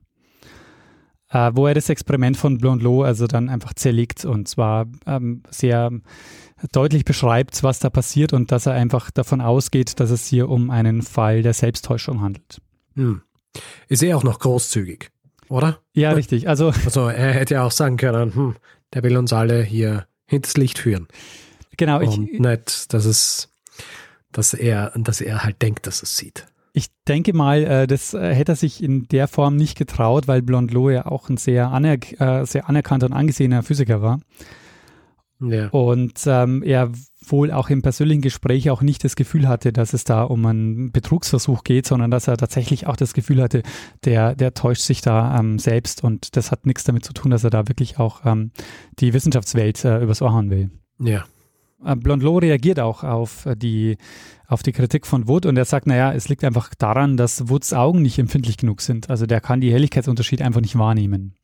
äh, wo er das Experiment von Blondlot also dann einfach zerlegt und zwar ähm, sehr deutlich beschreibt, was da passiert und dass er einfach davon ausgeht, dass es hier um einen Fall der Selbsttäuschung handelt. Hm. Ist er auch noch großzügig, oder? Ja, richtig. Also, also er hätte ja auch sagen können, hm, der will uns alle hier hinters Licht führen. Genau. Und ich, nicht, dass es, dass er, dass er halt denkt, dass es sieht. Ich denke mal, äh, das äh, hätte er sich in der Form nicht getraut, weil Blondlot ja auch ein sehr, anerk äh, sehr anerkannter und angesehener Physiker war. Ja. Und ähm, er wohl auch im persönlichen Gespräch auch nicht das Gefühl hatte, dass es da um einen Betrugsversuch geht, sondern dass er tatsächlich auch das Gefühl hatte, der, der täuscht sich da ähm, selbst und das hat nichts damit zu tun, dass er da wirklich auch ähm, die Wissenschaftswelt äh, übers Ohr hauen will. Ja. Äh, Blondlot reagiert auch auf die, auf die Kritik von Wood und er sagt, naja, es liegt einfach daran, dass Woods Augen nicht empfindlich genug sind. Also der kann die Helligkeitsunterschiede einfach nicht wahrnehmen.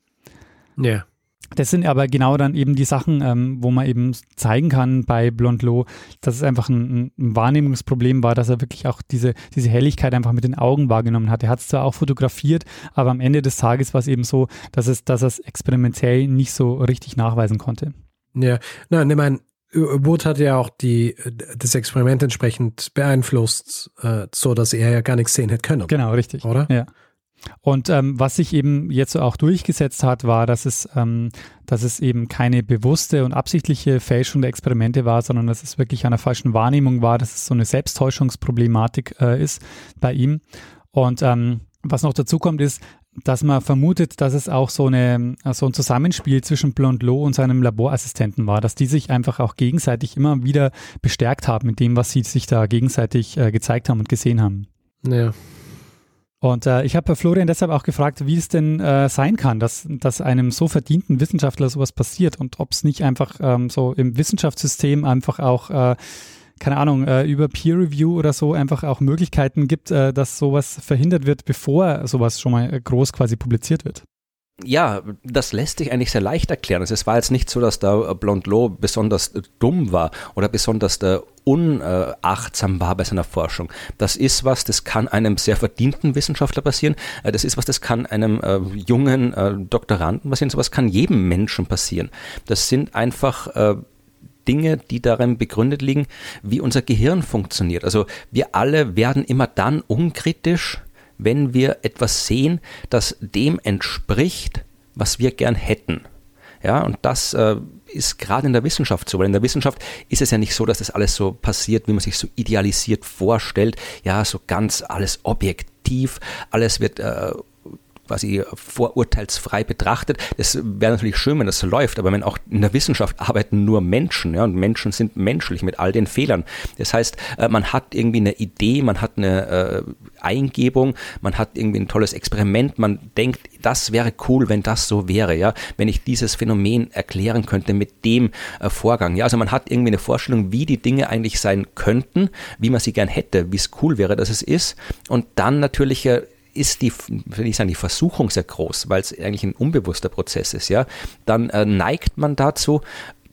Ja. Das sind aber genau dann eben die Sachen, ähm, wo man eben zeigen kann bei Blondlot, dass es einfach ein, ein, Wahrnehmungsproblem war, dass er wirklich auch diese, diese Helligkeit einfach mit den Augen wahrgenommen hat. Er hat es zwar auch fotografiert, aber am Ende des Tages war es eben so, dass es, dass er es experimentell nicht so richtig nachweisen konnte. Ja, nein, ich meine, Wood hat ja auch die, das Experiment entsprechend beeinflusst, äh, so dass er ja gar nichts sehen hätte können. Genau, richtig. Oder? Ja. Und ähm, was sich eben jetzt auch durchgesetzt hat, war, dass es, ähm, dass es eben keine bewusste und absichtliche Fälschung der Experimente war, sondern dass es wirklich einer falschen Wahrnehmung war, dass es so eine Selbsttäuschungsproblematik äh, ist bei ihm. Und ähm, was noch dazu kommt, ist, dass man vermutet, dass es auch so, eine, so ein Zusammenspiel zwischen Blondlot und seinem Laborassistenten war, dass die sich einfach auch gegenseitig immer wieder bestärkt haben mit dem, was sie sich da gegenseitig äh, gezeigt haben und gesehen haben. Ja. Und äh, ich habe Florian deshalb auch gefragt, wie es denn äh, sein kann, dass, dass einem so verdienten Wissenschaftler sowas passiert und ob es nicht einfach ähm, so im Wissenschaftssystem einfach auch äh, keine Ahnung, äh, über Peer Review oder so einfach auch Möglichkeiten gibt, äh, dass sowas verhindert wird, bevor sowas schon mal groß quasi publiziert wird. Ja, das lässt sich eigentlich sehr leicht erklären. Also es war jetzt nicht so, dass da Blondlot besonders dumm war oder besonders unachtsam war bei seiner Forschung. Das ist was, das kann einem sehr verdienten Wissenschaftler passieren. Äh, das ist was, das kann einem äh, jungen äh, Doktoranden passieren. Sowas kann jedem Menschen passieren. Das sind einfach äh, Dinge, die darin begründet liegen, wie unser Gehirn funktioniert. Also wir alle werden immer dann unkritisch, wenn wir etwas sehen, das dem entspricht, was wir gern hätten. Ja, und das äh, ist gerade in der Wissenschaft so, weil in der Wissenschaft ist es ja nicht so, dass das alles so passiert, wie man sich so idealisiert vorstellt. Ja, so ganz alles objektiv, alles wird äh, quasi vorurteilsfrei betrachtet. Das wäre natürlich schön, wenn das so läuft, aber wenn auch in der Wissenschaft arbeiten nur Menschen, ja, und Menschen sind menschlich mit all den Fehlern. Das heißt, äh, man hat irgendwie eine Idee, man hat eine äh, Eingebung, man hat irgendwie ein tolles Experiment, man denkt, das wäre cool, wenn das so wäre, ja, wenn ich dieses Phänomen erklären könnte mit dem äh, Vorgang. Ja, also man hat irgendwie eine Vorstellung, wie die Dinge eigentlich sein könnten, wie man sie gern hätte, wie es cool wäre, dass es ist. Und dann natürlich ist die, will ich sagen, die Versuchung sehr groß, weil es eigentlich ein unbewusster Prozess ist, ja, dann äh, neigt man dazu,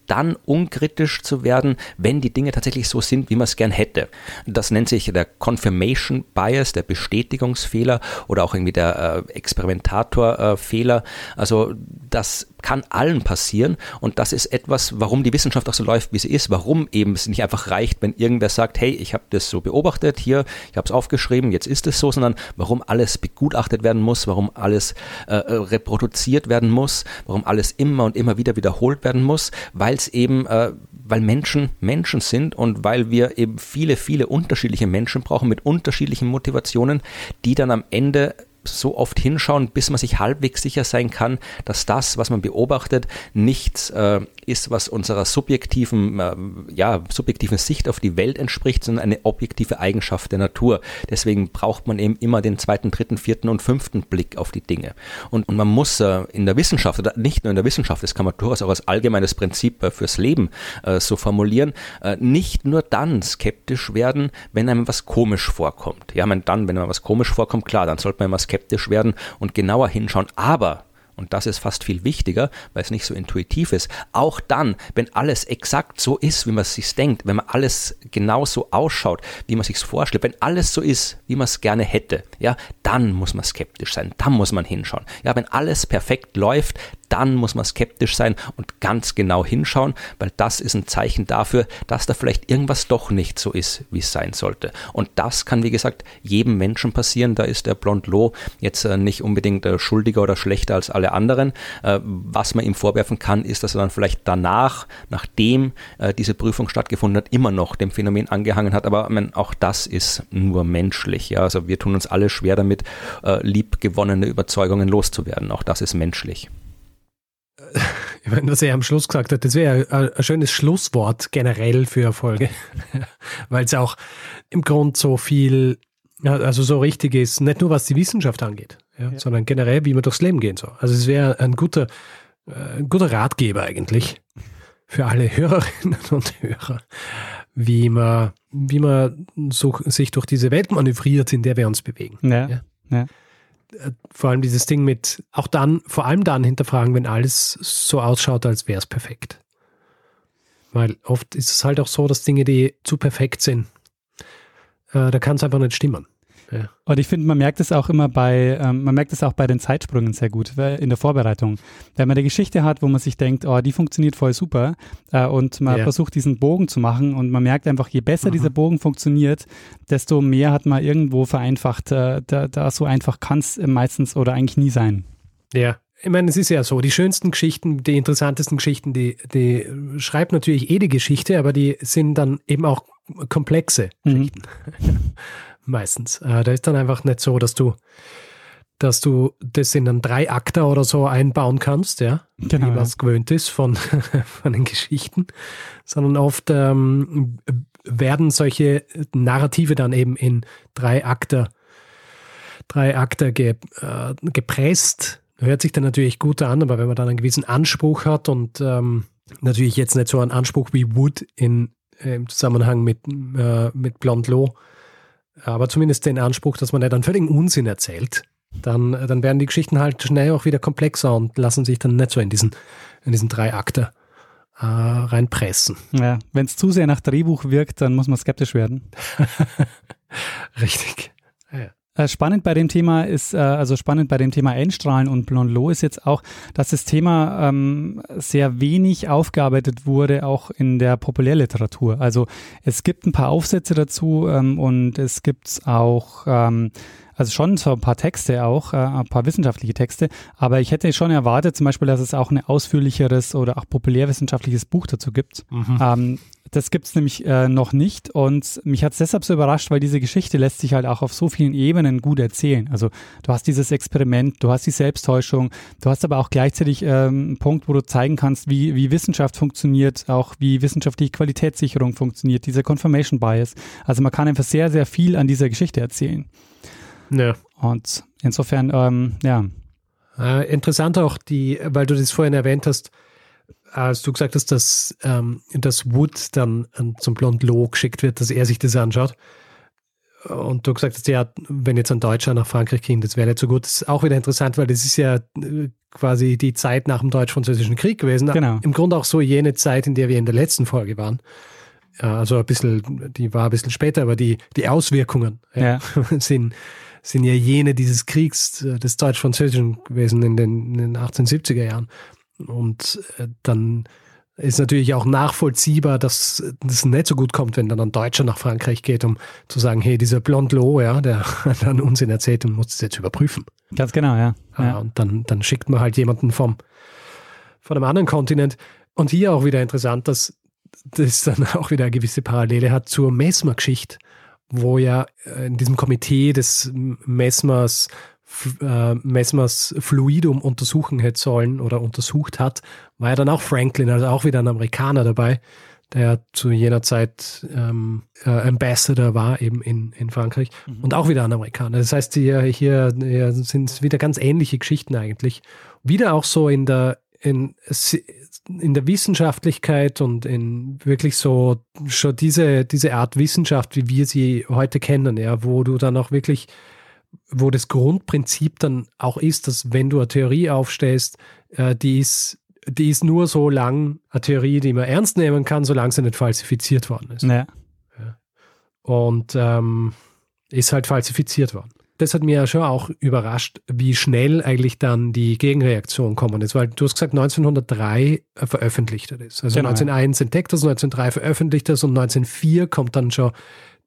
dann unkritisch zu werden, wenn die Dinge tatsächlich so sind, wie man es gern hätte. Das nennt sich der Confirmation Bias, der Bestätigungsfehler oder auch irgendwie der äh, Experimentatorfehler. Äh, also das kann allen passieren und das ist etwas, warum die Wissenschaft auch so läuft, wie sie ist, warum eben es nicht einfach reicht, wenn irgendwer sagt, hey, ich habe das so beobachtet, hier, ich habe es aufgeschrieben, jetzt ist es so, sondern warum alles begutachtet werden muss, warum alles äh, äh, reproduziert werden muss, warum alles immer und immer wieder wiederholt werden muss, weil es eben, äh, weil Menschen Menschen sind und weil wir eben viele, viele unterschiedliche Menschen brauchen mit unterschiedlichen Motivationen, die dann am Ende so oft hinschauen, bis man sich halbwegs sicher sein kann, dass das, was man beobachtet, nichts äh, ist, was unserer subjektiven, äh, ja, subjektiven Sicht auf die Welt entspricht, sondern eine objektive Eigenschaft der Natur. Deswegen braucht man eben immer den zweiten, dritten, vierten und fünften Blick auf die Dinge. Und, und man muss äh, in der Wissenschaft, oder nicht nur in der Wissenschaft, das kann man durchaus auch als allgemeines Prinzip äh, fürs Leben äh, so formulieren, nicht nur dann skeptisch werden, wenn einem was komisch vorkommt. Ja, man dann, wenn einem was komisch vorkommt, klar, dann sollte man immer skeptisch werden und genauer hinschauen. Aber und das ist fast viel wichtiger, weil es nicht so intuitiv ist, auch dann, wenn alles exakt so ist, wie man es sich denkt, wenn man alles genau so ausschaut, wie man sich vorstellt, wenn alles so ist, wie man es gerne hätte, ja, dann muss man skeptisch sein, dann muss man hinschauen. Ja, wenn alles perfekt läuft, dann muss man skeptisch sein und ganz genau hinschauen, weil das ist ein Zeichen dafür, dass da vielleicht irgendwas doch nicht so ist, wie es sein sollte. Und das kann, wie gesagt, jedem Menschen passieren. Da ist der Blondlot jetzt äh, nicht unbedingt äh, schuldiger oder schlechter als alle anderen. Äh, was man ihm vorwerfen kann, ist, dass er dann vielleicht danach, nachdem diese Prüfung stattgefunden hat, immer noch dem Phänomen angehangen hat. Aber meine, auch das ist nur menschlich. Ja? Also wir tun uns alle schwer damit, liebgewonnene Überzeugungen loszuwerden. Auch das ist menschlich ich meine, was er am Schluss gesagt hat, das wäre ein, schönes Schlusswort generell für eine Folge, weil es auch im Grund so viel, also so richtig ist, nicht nur was die Wissenschaft angeht, ja, ja. sondern generell, wie man durchs Leben gehen soll. Also es wäre ein guter, äh, ein guter Ratgeber eigentlich für alle Hörerinnen und Hörer, wie man, wie man so sich durch diese Welt manövriert, in der wir uns bewegen. Ja. ja. Äh, vor allem dieses Ding mit, auch dann, vor allem dann hinterfragen, wenn alles so ausschaut, als wäre es perfekt. Weil oft ist es halt auch so, dass Dinge, die zu perfekt sind, äh, da kann es einfach nicht stimmen. Ja. Und ich finde, man merkt es auch immer bei, ähm, man merkt es auch bei den Zeitsprüngen sehr gut in der Vorbereitung. Wenn man eine Geschichte hat, wo man sich denkt, oh, die funktioniert voll super äh, und man ja. versucht diesen Bogen zu machen und man merkt einfach, je besser mhm. dieser Bogen funktioniert, desto mehr hat man irgendwo vereinfacht. Äh, da, da so einfach kann es meistens oder eigentlich nie sein. Ja, ich meine, es ist ja so, die schönsten Geschichten, die interessantesten Geschichten, die, die schreibt natürlich eh die Geschichte, aber die sind dann eben auch komplexe mhm. Meistens. Äh, da ist dann einfach nicht so, dass du, dass du das in einen Dreiakter oder so einbauen kannst, ja, genau, wie man es gewöhnt ist von, von den Geschichten, sondern oft ähm, werden solche Narrative dann eben in drei Akter, drei Akter ge, äh, gepresst. Hört sich dann natürlich gut an, aber wenn man dann einen gewissen Anspruch hat und ähm, natürlich jetzt nicht so einen Anspruch wie Wood in äh, im Zusammenhang mit, äh, mit Blondlot, aber zumindest den Anspruch, dass man ja dann völligen Unsinn erzählt, dann, dann werden die Geschichten halt schnell auch wieder komplexer und lassen sich dann nicht so in diesen, in diesen drei Akte äh, reinpressen. Ja, wenn es zu sehr nach Drehbuch wirkt, dann muss man skeptisch werden. Richtig. Äh, spannend bei dem Thema ist, äh, also spannend bei dem Thema Endstrahlen und Blondlot ist jetzt auch, dass das Thema ähm, sehr wenig aufgearbeitet wurde, auch in der Populärliteratur. Also es gibt ein paar Aufsätze dazu ähm, und es gibt auch ähm, also schon so ein paar Texte auch, äh, ein paar wissenschaftliche Texte, aber ich hätte schon erwartet, zum Beispiel, dass es auch ein ausführlicheres oder auch populärwissenschaftliches Buch dazu gibt. Mhm. Ähm, das gibt es nämlich äh, noch nicht und mich hat es deshalb so überrascht, weil diese Geschichte lässt sich halt auch auf so vielen Ebenen gut erzählen. Also du hast dieses Experiment, du hast die Selbsttäuschung, du hast aber auch gleichzeitig ähm, einen Punkt, wo du zeigen kannst, wie, wie Wissenschaft funktioniert, auch wie wissenschaftliche Qualitätssicherung funktioniert, dieser Confirmation Bias. Also man kann einfach sehr, sehr viel an dieser Geschichte erzählen. Ja. Und insofern, ähm, ja. Äh, interessant auch die, weil du das vorhin erwähnt hast, als du gesagt hast, dass, ähm, dass Wood dann ähm, zum Blond Lo geschickt wird, dass er sich das anschaut. Und du gesagt hast, ja, wenn jetzt ein Deutscher nach Frankreich ging, das wäre nicht so gut. Das ist auch wieder interessant, weil das ist ja äh, quasi die Zeit nach dem Deutsch-Französischen Krieg gewesen. Genau. Im Grunde auch so jene Zeit, in der wir in der letzten Folge waren. Also ein bisschen, die war ein bisschen später, aber die, die Auswirkungen ja. sind, sind ja jene dieses Kriegs äh, des Deutsch-Französischen gewesen in den, in den 1870er Jahren. Und äh, dann ist natürlich auch nachvollziehbar, dass das nicht so gut kommt, wenn dann ein Deutscher nach Frankreich geht, um zu sagen, hey, dieser Blondlo, ja, der hat einen Unsinn erzählt und muss das jetzt überprüfen. Ganz genau, ja. ja. Und dann, dann schickt man halt jemanden vom, von einem anderen Kontinent. Und hier auch wieder interessant, dass das dann auch wieder eine gewisse Parallele hat zur Mesmer-Geschichte, wo ja äh, in diesem Komitee des Mesmers äh, Mesmers Fluidum untersuchen hätte sollen oder untersucht hat, war ja dann auch Franklin, also auch wieder ein Amerikaner dabei, der zu jener Zeit ähm, äh, Ambassador war eben in, in Frankreich mhm. und auch wieder ein Amerikaner. Das heißt, hier, hier, hier sind wieder ganz ähnliche Geschichten eigentlich. Wieder auch so in der, in, in der Wissenschaftlichkeit und in wirklich so schon diese, diese Art Wissenschaft, wie wir sie heute kennen, ja, wo du dann auch wirklich wo das Grundprinzip dann auch ist, dass wenn du eine Theorie aufstellst, äh, die ist die ist nur so lang eine Theorie, die man ernst nehmen kann, solange sie nicht falsifiziert worden ist. Ja. Und ähm, ist halt falsifiziert worden. Das hat mir ja schon auch überrascht, wie schnell eigentlich dann die Gegenreaktion kommen ist, weil du hast gesagt, 1903 veröffentlicht er das. Also genau, 1901 ja. entdeckt das, 1903 veröffentlicht das und 1904 kommt dann schon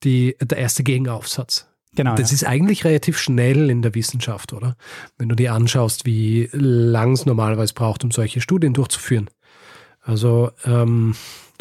die, der erste Gegenaufsatz. Genau. Das ja. ist eigentlich relativ schnell in der Wissenschaft, oder? Wenn du dir anschaust, wie lang es normalerweise braucht, um solche Studien durchzuführen. Also ähm,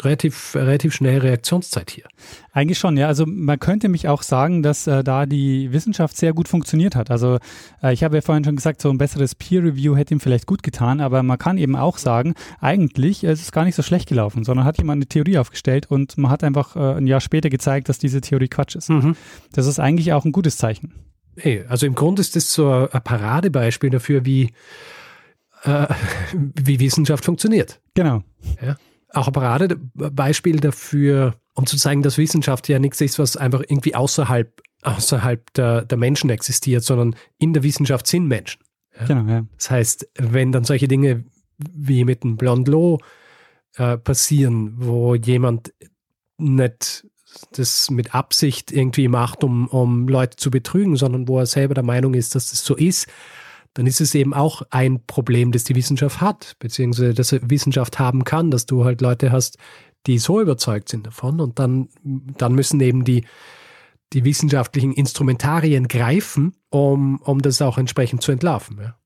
relativ, relativ schnell Reaktionszeit hier. Eigentlich schon, ja. Also man könnte mich auch sagen, dass äh, da die Wissenschaft sehr gut funktioniert hat. Also äh, ich habe ja vorhin schon gesagt, so ein besseres Peer-Review hätte ihm vielleicht gut getan, aber man kann eben auch sagen, eigentlich ist es gar nicht so schlecht gelaufen, sondern hat jemand eine Theorie aufgestellt und man hat einfach äh, ein Jahr später gezeigt, dass diese Theorie Quatsch ist. Mhm. Das ist eigentlich auch ein gutes Zeichen. Hey, also im Grunde ist das so ein Paradebeispiel dafür, wie, äh, wie Wissenschaft funktioniert. Genau. Ja auch ein Paradebeispiel dafür, um zu zeigen, dass Wissenschaft ja nichts ist, was einfach irgendwie außerhalb, außerhalb der, der Menschen existiert, sondern in der Wissenschaft sind Menschen. Ja? Genau, ja. Das heißt, wenn dann solche Dinge wie mit dem Blondlot äh, passieren, wo jemand nicht das mit Absicht irgendwie macht, um, um Leute zu betrügen, sondern wo er selber der Meinung ist, dass das so ist, dann ist es eben auch ein Problem, das die Wissenschaft hat, beziehungsweise das Wissenschaft haben kann, dass du halt Leute hast, die so überzeugt sind davon und dann, dann müssen eben die, die wissenschaftlichen Instrumentarien greifen, um, um das auch entsprechend zu entlarven. Ja.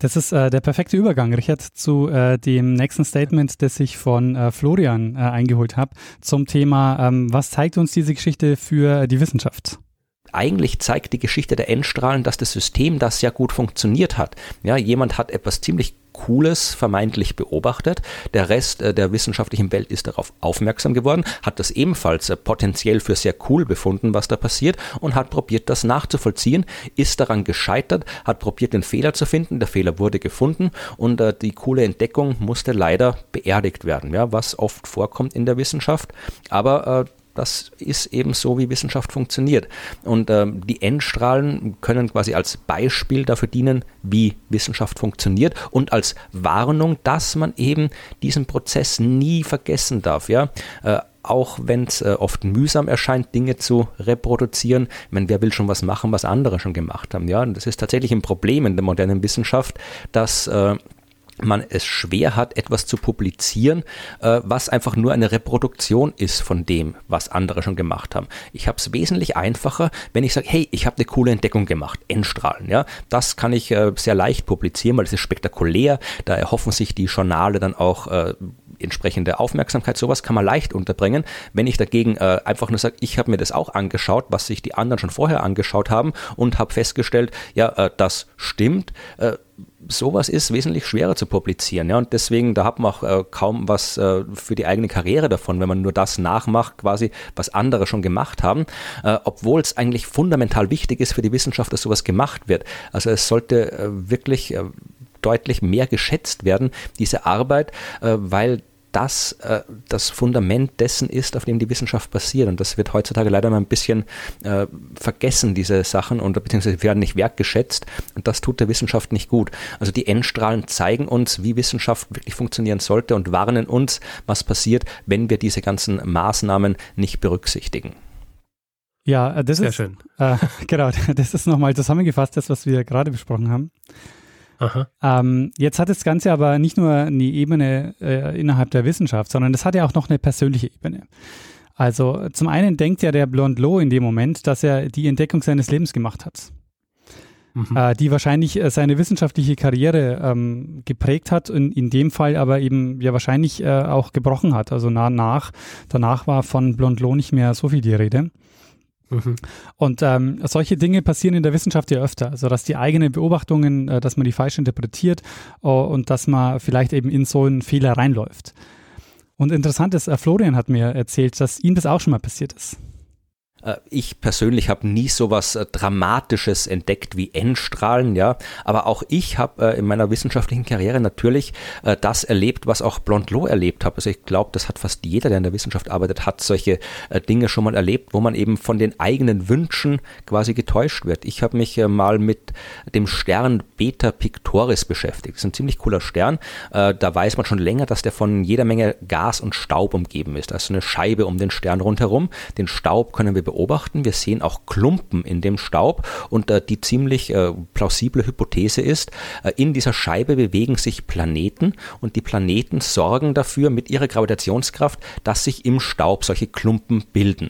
Das ist äh, der perfekte Übergang, Richard, zu äh, dem nächsten Statement, das ich von äh, Florian äh, eingeholt habe, zum Thema, ähm, was zeigt uns diese Geschichte für die Wissenschaft? Eigentlich zeigt die Geschichte der Endstrahlen, dass das System das sehr gut funktioniert hat. Ja, jemand hat etwas ziemlich Cooles vermeintlich beobachtet. Der Rest äh, der wissenschaftlichen Welt ist darauf aufmerksam geworden, hat das ebenfalls äh, potenziell für sehr cool befunden, was da passiert und hat probiert, das nachzuvollziehen, ist daran gescheitert, hat probiert, den Fehler zu finden. Der Fehler wurde gefunden und äh, die coole Entdeckung musste leider beerdigt werden, ja, was oft vorkommt in der Wissenschaft. Aber das ist eben so, wie Wissenschaft funktioniert. Und ähm, die Endstrahlen können quasi als Beispiel dafür dienen, wie Wissenschaft funktioniert und als Warnung, dass man eben diesen Prozess nie vergessen darf. Ja? Äh, auch wenn es äh, oft mühsam erscheint, Dinge zu reproduzieren. Ich meine, wer will schon was machen, was andere schon gemacht haben? Ja, und das ist tatsächlich ein Problem in der modernen Wissenschaft, dass äh, man es schwer hat, etwas zu publizieren, äh, was einfach nur eine Reproduktion ist von dem, was andere schon gemacht haben. Ich habe es wesentlich einfacher, wenn ich sage, hey, ich habe eine coole Entdeckung gemacht, Endstrahlen. Ja, das kann ich äh, sehr leicht publizieren, weil es ist spektakulär. Da erhoffen sich die Journale dann auch äh, entsprechende Aufmerksamkeit. Sowas kann man leicht unterbringen. Wenn ich dagegen äh, einfach nur sage, ich habe mir das auch angeschaut, was sich die anderen schon vorher angeschaut haben und habe festgestellt, ja, äh, das stimmt äh, sowas ist wesentlich schwerer zu publizieren. Ja, und deswegen, da hat man auch äh, kaum was äh, für die eigene Karriere davon, wenn man nur das nachmacht, quasi, was andere schon gemacht haben, äh, obwohl es eigentlich fundamental wichtig ist für die Wissenschaft, dass sowas gemacht wird. Also es sollte äh, wirklich äh, deutlich mehr geschätzt werden, diese Arbeit, äh, weil das äh, das Fundament dessen ist, auf dem die Wissenschaft basiert. Und das wird heutzutage leider mal ein bisschen äh, vergessen, diese Sachen, und beziehungsweise werden nicht wertgeschätzt. Und das tut der Wissenschaft nicht gut. Also die Endstrahlen zeigen uns, wie Wissenschaft wirklich funktionieren sollte und warnen uns, was passiert, wenn wir diese ganzen Maßnahmen nicht berücksichtigen. Ja, äh, das Sehr ist schön. Äh, genau, das ist nochmal zusammengefasst, das, was wir gerade besprochen haben. Ähm, jetzt hat das Ganze aber nicht nur eine Ebene äh, innerhalb der Wissenschaft, sondern das hat ja auch noch eine persönliche Ebene. Also zum einen denkt ja der Blondlot in dem Moment, dass er die Entdeckung seines Lebens gemacht hat. Mhm. Äh, die wahrscheinlich äh, seine wissenschaftliche Karriere ähm, geprägt hat und in dem Fall aber eben ja wahrscheinlich äh, auch gebrochen hat. Also nach, danach war von Blondlot nicht mehr so viel die Rede. Mhm. Und ähm, solche Dinge passieren in der Wissenschaft ja öfter, also dass die eigenen Beobachtungen, äh, dass man die falsch interpretiert äh, und dass man vielleicht eben in so einen Fehler reinläuft. Und interessant ist, äh, Florian hat mir erzählt, dass ihm das auch schon mal passiert ist. Äh, ich persönlich habe nie so was äh, Dramatisches entdeckt wie Endstrahlen, ja. Aber auch ich habe äh, in meiner wissenschaftlichen Karriere natürlich das erlebt, was auch Blondlot erlebt hat. Also ich glaube, das hat fast jeder, der in der Wissenschaft arbeitet, hat solche Dinge schon mal erlebt, wo man eben von den eigenen Wünschen quasi getäuscht wird. Ich habe mich mal mit dem Stern Beta Pictoris beschäftigt. Das ist ein ziemlich cooler Stern. Da weiß man schon länger, dass der von jeder Menge Gas und Staub umgeben ist. Also eine Scheibe um den Stern rundherum. Den Staub können wir beobachten. Wir sehen auch Klumpen in dem Staub und äh, die ziemlich äh, plausible Hypothese ist, äh, in dieser Scheibe bewegen sich Planeten und die Planeten sorgen dafür mit ihrer Gravitationskraft, dass sich im Staub solche Klumpen bilden.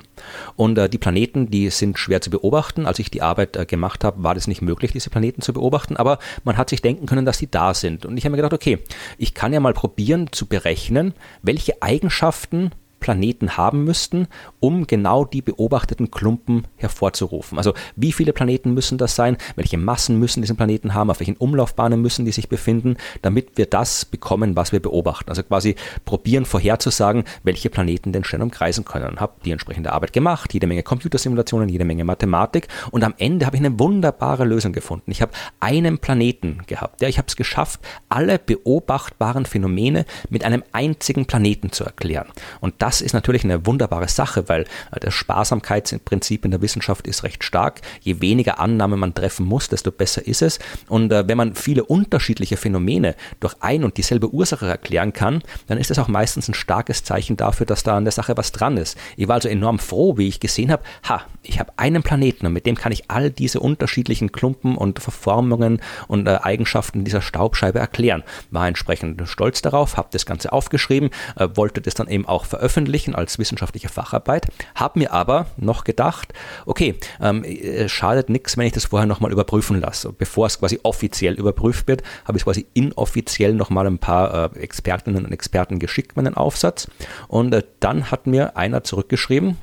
Und äh, die Planeten, die sind schwer zu beobachten. Als ich die Arbeit äh, gemacht habe, war das nicht möglich, diese Planeten zu beobachten, aber man hat sich denken können, dass die da sind. Und ich habe mir gedacht, okay, ich kann ja mal probieren zu berechnen, welche Eigenschaften Planeten haben müssten, um genau die beobachteten Klumpen hervorzurufen. Also wie viele Planeten müssen das sein, welche Massen müssen diese Planeten haben, auf welchen Umlaufbahnen müssen die sich befinden, damit wir das bekommen, was wir beobachten. Also quasi probieren vorherzusagen, welche Planeten den Stern umkreisen können. Habe die entsprechende Arbeit gemacht, jede Menge Computersimulationen, jede Menge Mathematik und am Ende habe ich eine wunderbare Lösung gefunden. Ich habe einen Planeten gehabt. Ja, ich habe es geschafft, alle beobachtbaren Phänomene mit einem einzigen Planeten zu erklären. Und das das ist natürlich eine wunderbare Sache, weil äh, das Sparsamkeitsprinzip in der Wissenschaft ist recht stark. Je weniger Annahmen man treffen muss, desto besser ist es. Und äh, wenn man viele unterschiedliche Phänomene durch ein und dieselbe Ursache erklären kann, dann ist das auch meistens ein starkes Zeichen dafür, dass da an der Sache was dran ist. Ich war also enorm froh, wie ich gesehen habe, ha, ich habe einen Planeten und mit dem kann ich all diese unterschiedlichen Klumpen und Verformungen und äh, Eigenschaften dieser Staubscheibe erklären. War entsprechend stolz darauf, habe das Ganze aufgeschrieben, äh, wollte das dann eben auch veröffentlichen veröffentlichen als wissenschaftliche Facharbeit, habe mir aber noch gedacht, okay, ähm, es schadet nichts, wenn ich das vorher nochmal überprüfen lasse. Bevor es quasi offiziell überprüft wird, habe ich quasi inoffiziell nochmal ein paar äh, Expertinnen und Experten geschickt, meinen Aufsatz. Und äh, dann hat mir einer zurückgeschrieben,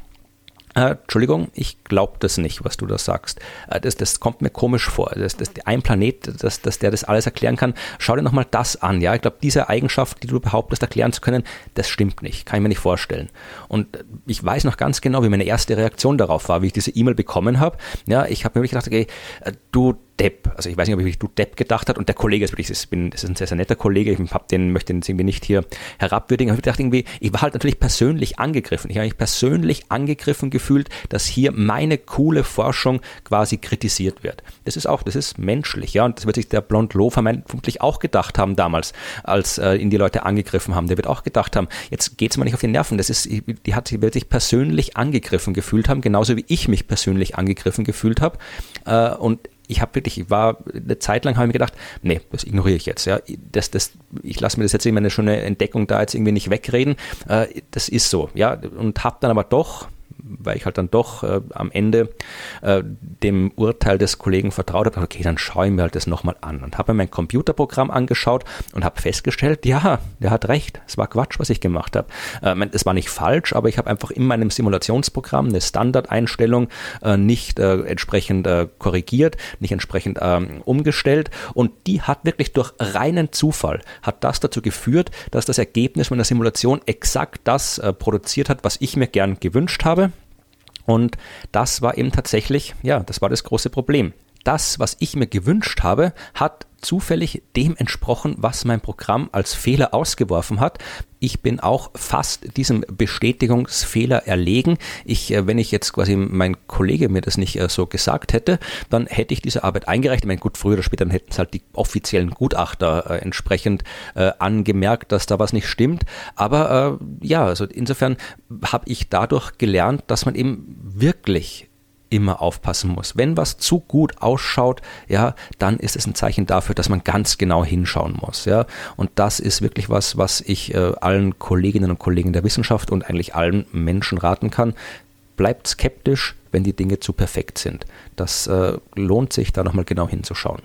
Äh, Entschuldigung, ich glaube das nicht, was du da sagst. Äh, das, das kommt mir komisch vor. Das, das, ein Planet, dass das, der das alles erklären kann. Schau dir nochmal das an. Ja, ich glaube, diese Eigenschaft, die du behauptest, erklären zu können, das stimmt nicht. Kann ich mir nicht vorstellen. Und ich weiß noch ganz genau, wie meine erste Reaktion darauf war, wie ich diese E-Mail bekommen habe. Ja, ich habe mir gedacht, okay, äh, du Depp. Also ich weiß nicht, ob ich du Depp gedacht hat und der Kollege ist wirklich, ich bin, das ist ein sehr, sehr netter Kollege, ich hab den, möchte den irgendwie nicht hier herabwürdigen, aber ich dachte irgendwie, ich war halt natürlich persönlich angegriffen. Ich habe mich persönlich angegriffen gefühlt, dass hier meine coole Forschung quasi kritisiert wird. Das ist auch, das ist menschlich, ja, und das wird sich der Blond Loh vermutlich auch gedacht haben damals, als äh, ihn die Leute angegriffen haben. Der wird auch gedacht haben, jetzt geht's mal nicht auf die Nerven. Das ist, die hat, die wird sich persönlich angegriffen gefühlt haben, genauso wie ich mich persönlich angegriffen gefühlt habe. Äh, und ich habe wirklich, ich war eine Zeit lang habe ich mir gedacht, nee, das ignoriere ich jetzt. Ja, das, das, ich lasse mir das jetzt irgendwie eine schöne Entdeckung da jetzt irgendwie nicht wegreden. Äh, das ist so, ja, und habe dann aber doch weil ich halt dann doch äh, am Ende äh, dem Urteil des Kollegen vertraut habe, okay, dann schaue ich mir halt das nochmal an. Und habe mir mein Computerprogramm angeschaut und habe festgestellt, ja, der hat recht, es war Quatsch, was ich gemacht habe. Äh, es war nicht falsch, aber ich habe einfach in meinem Simulationsprogramm eine Standardeinstellung äh, nicht äh, entsprechend äh, korrigiert, nicht entsprechend ähm, umgestellt. Und die hat wirklich durch reinen Zufall, hat das dazu geführt, dass das Ergebnis meiner Simulation exakt das produziert hat, was ich mir gern gewünscht habe und das war eben tatsächlich, ja, das war das große Problem. Das, was ich mir gewünscht habe, hat zufällig dem entsprochen, was mein Programm als Fehler ausgeworfen hat. Ich bin auch fast diesem Bestätigungsfehler erlegen. Ich, äh, wenn ich jetzt quasi mein Kollege mir das nicht äh, so gesagt hätte, dann hätte ich diese Arbeit eingereicht. Ich meine, gut, früher oder später hätten es halt die offiziellen Gutachter äh, entsprechend angemerkt, dass da was nicht stimmt. Aber ja, also insofern habe ich dadurch gelernt, dass man eben wirklich immer aufpassen muss. Wenn was zu gut ausschaut, ja, dann ist es ein Zeichen dafür, dass man ganz genau hinschauen muss, ja. Und das ist wirklich was, was ich äh, allen Kolleginnen und Kollegen der Wissenschaft und eigentlich allen Menschen raten kann. Bleibt skeptisch, wenn die Dinge zu perfekt sind. Das äh, lohnt sich, da nochmal genau hinzuschauen.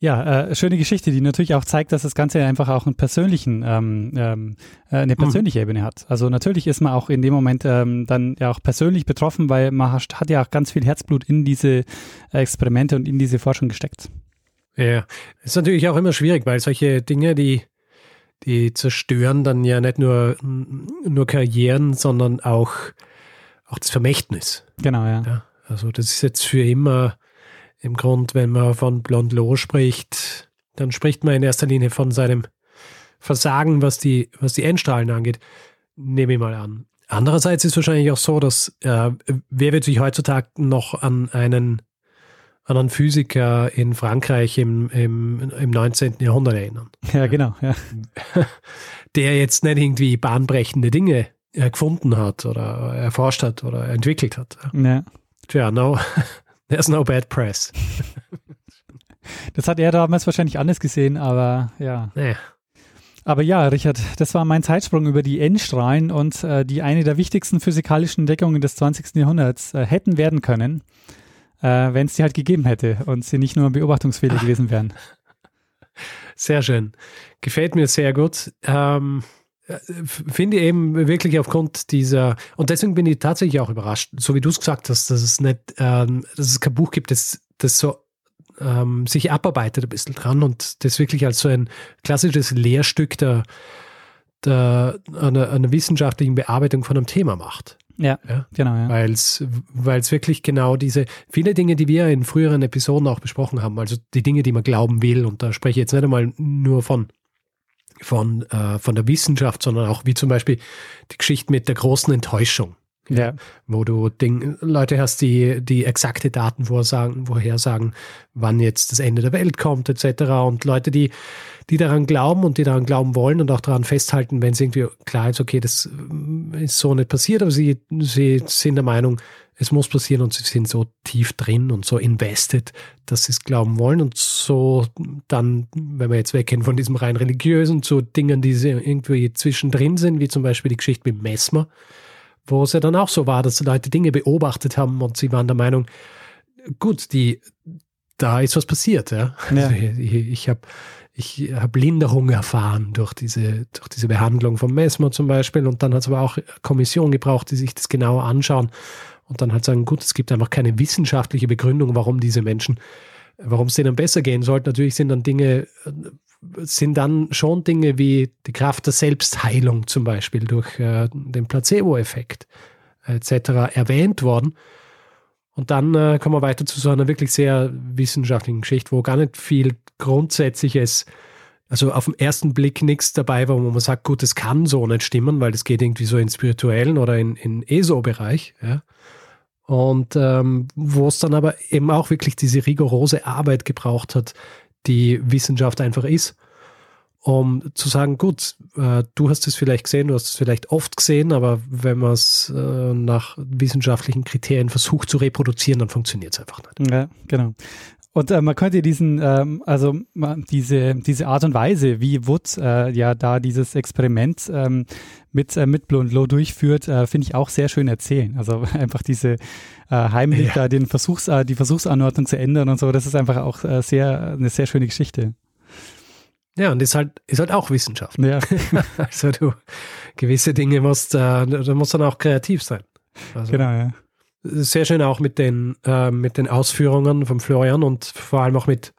Ja, äh, schöne Geschichte, die natürlich auch zeigt, dass das Ganze einfach auch einen persönlichen, ähm, ähm, äh, eine persönliche mhm. Ebene hat. Also natürlich ist man auch in dem Moment ähm, dann ja auch persönlich betroffen, weil man hat, hat ja auch ganz viel Herzblut in diese Experimente und in diese Forschung gesteckt. Ja, ist natürlich auch immer schwierig, weil solche Dinge, die, die zerstören dann ja nicht nur, nur Karrieren, sondern auch, auch das Vermächtnis. Genau, ja. ja. Also das ist jetzt für immer im Grund, wenn man von Blondlot spricht, dann spricht man in erster Linie von seinem Versagen, was die, was die Endstrahlen angeht. Nehme ich mal an. Andererseits ist es wahrscheinlich auch so, dass äh, wer wird sich heutzutage noch an einen, an einen Physiker in Frankreich im, im, im 19. Jahrhundert erinnern? Ja, genau. Ja. Der jetzt nicht irgendwie bahnbrechende Dinge gefunden hat oder erforscht hat oder entwickelt hat. Ja. Tja, no, There's no bad press. das hat er damals wahrscheinlich anders gesehen, aber ja. Nee. Aber ja, Richard, das war mein Zeitsprung über die N-Strahlen und äh, die eine der wichtigsten physikalischen Entdeckungen des 20. Jahrhunderts äh, hätten werden können, äh, wenn es die halt gegeben hätte und sie nicht nur Beobachtungsfehler gewesen wären. Sehr schön. Gefällt mir sehr gut. Ähm, äh, finde eben wirklich aufgrund dieser, und deswegen bin ich tatsächlich auch überrascht, so wie du es gesagt hast, dass es nicht, ähm, dass es kein Buch gibt, das, das so ähm, sich abarbeitet ein bisschen dran und das wirklich als so ein klassisches Lehrstück der, der einer, einer wissenschaftlichen Bearbeitung von einem Thema macht. Ja, ja, genau. Ja. Weil es wirklich genau diese, viele Dinge, die wir in früheren Episoden auch besprochen haben, also die Dinge, die man glauben will, und da spreche ich jetzt nicht einmal nur von von, äh, von der Wissenschaft, sondern auch wie zum Beispiel die Geschichte mit der großen Enttäuschung. Ja. Wo du Ding, Leute hast, die, die exakte Daten vorsagen, vorhersagen, wann jetzt das Ende der Welt kommt, etc. Und Leute, die, die daran glauben und die daran glauben wollen und auch daran festhalten, wenn es irgendwie klar ist, okay, das ist so nicht passiert, aber sie, sie sind der Meinung, es muss passieren und sie sind so tief drin und so invested, dass sie es glauben wollen und so dann, wenn wir jetzt weggehen von diesem rein religiösen zu Dingen, die irgendwie zwischendrin sind, wie zum Beispiel die Geschichte mit Messmer, wo es ja dann auch so war, dass die Leute Dinge beobachtet haben und sie waren der Meinung, gut, die, da ist was passiert. Ja? ja. Also ich, ich habe ich habe Linderung erfahren durch diese, durch diese Behandlung von Mesmer zum Beispiel. Und dann hat es aber auch Kommission gebraucht, die sich das genauer anschauen und dann halt sagen, gut, es gibt einfach keine wissenschaftliche Begründung, warum diese Menschen, warum es denen besser gehen sollte. Natürlich sind dann Dinge, sind dann schon Dinge wie die Kraft der Selbstheilung zum Beispiel durch äh, den Placebo-Effekt etc. erwähnt worden. Und dann äh, kommen wir weiter zu so einer wirklich sehr wissenschaftlichen Geschichte, wo gar nicht viel Grundsätzliches, also auf den ersten Blick nichts dabei war, wo man sagt, gut, das kann so nicht stimmen, weil das geht irgendwie so in spirituellen oder in, in ESO-Bereich. Ja. Und ähm, wo es dann aber eben auch wirklich diese rigorose Arbeit gebraucht hat, die Wissenschaft einfach ist um zu sagen, gut, äh, du hast es vielleicht gesehen, du hast es vielleicht oft gesehen, aber wenn man es äh, nach wissenschaftlichen Kriterien versucht zu reproduzieren, dann funktioniert es einfach nicht. Ja, genau. Und äh, man könnte diesen, ähm, also diese, diese Art und Weise, wie Wood äh, ja da dieses Experiment ähm, mit, äh, mit Blue Low durchführt, äh, finde ich auch sehr schön erzählen. Also einfach diese äh, heimlich ja. da den Versuchs, äh, die Versuchsanordnung zu ändern und so, das ist einfach auch äh, sehr, eine sehr schöne Geschichte. Ja, und ist halt, ist halt auch Wissenschaft. Ja. also du gewisse Dinge musst, äh, du musst dann auch kreativ sein. Also, genau, ja. Sehr schön auch mit den, äh, mit den Ausführungen von Florian und vor allem auch mit,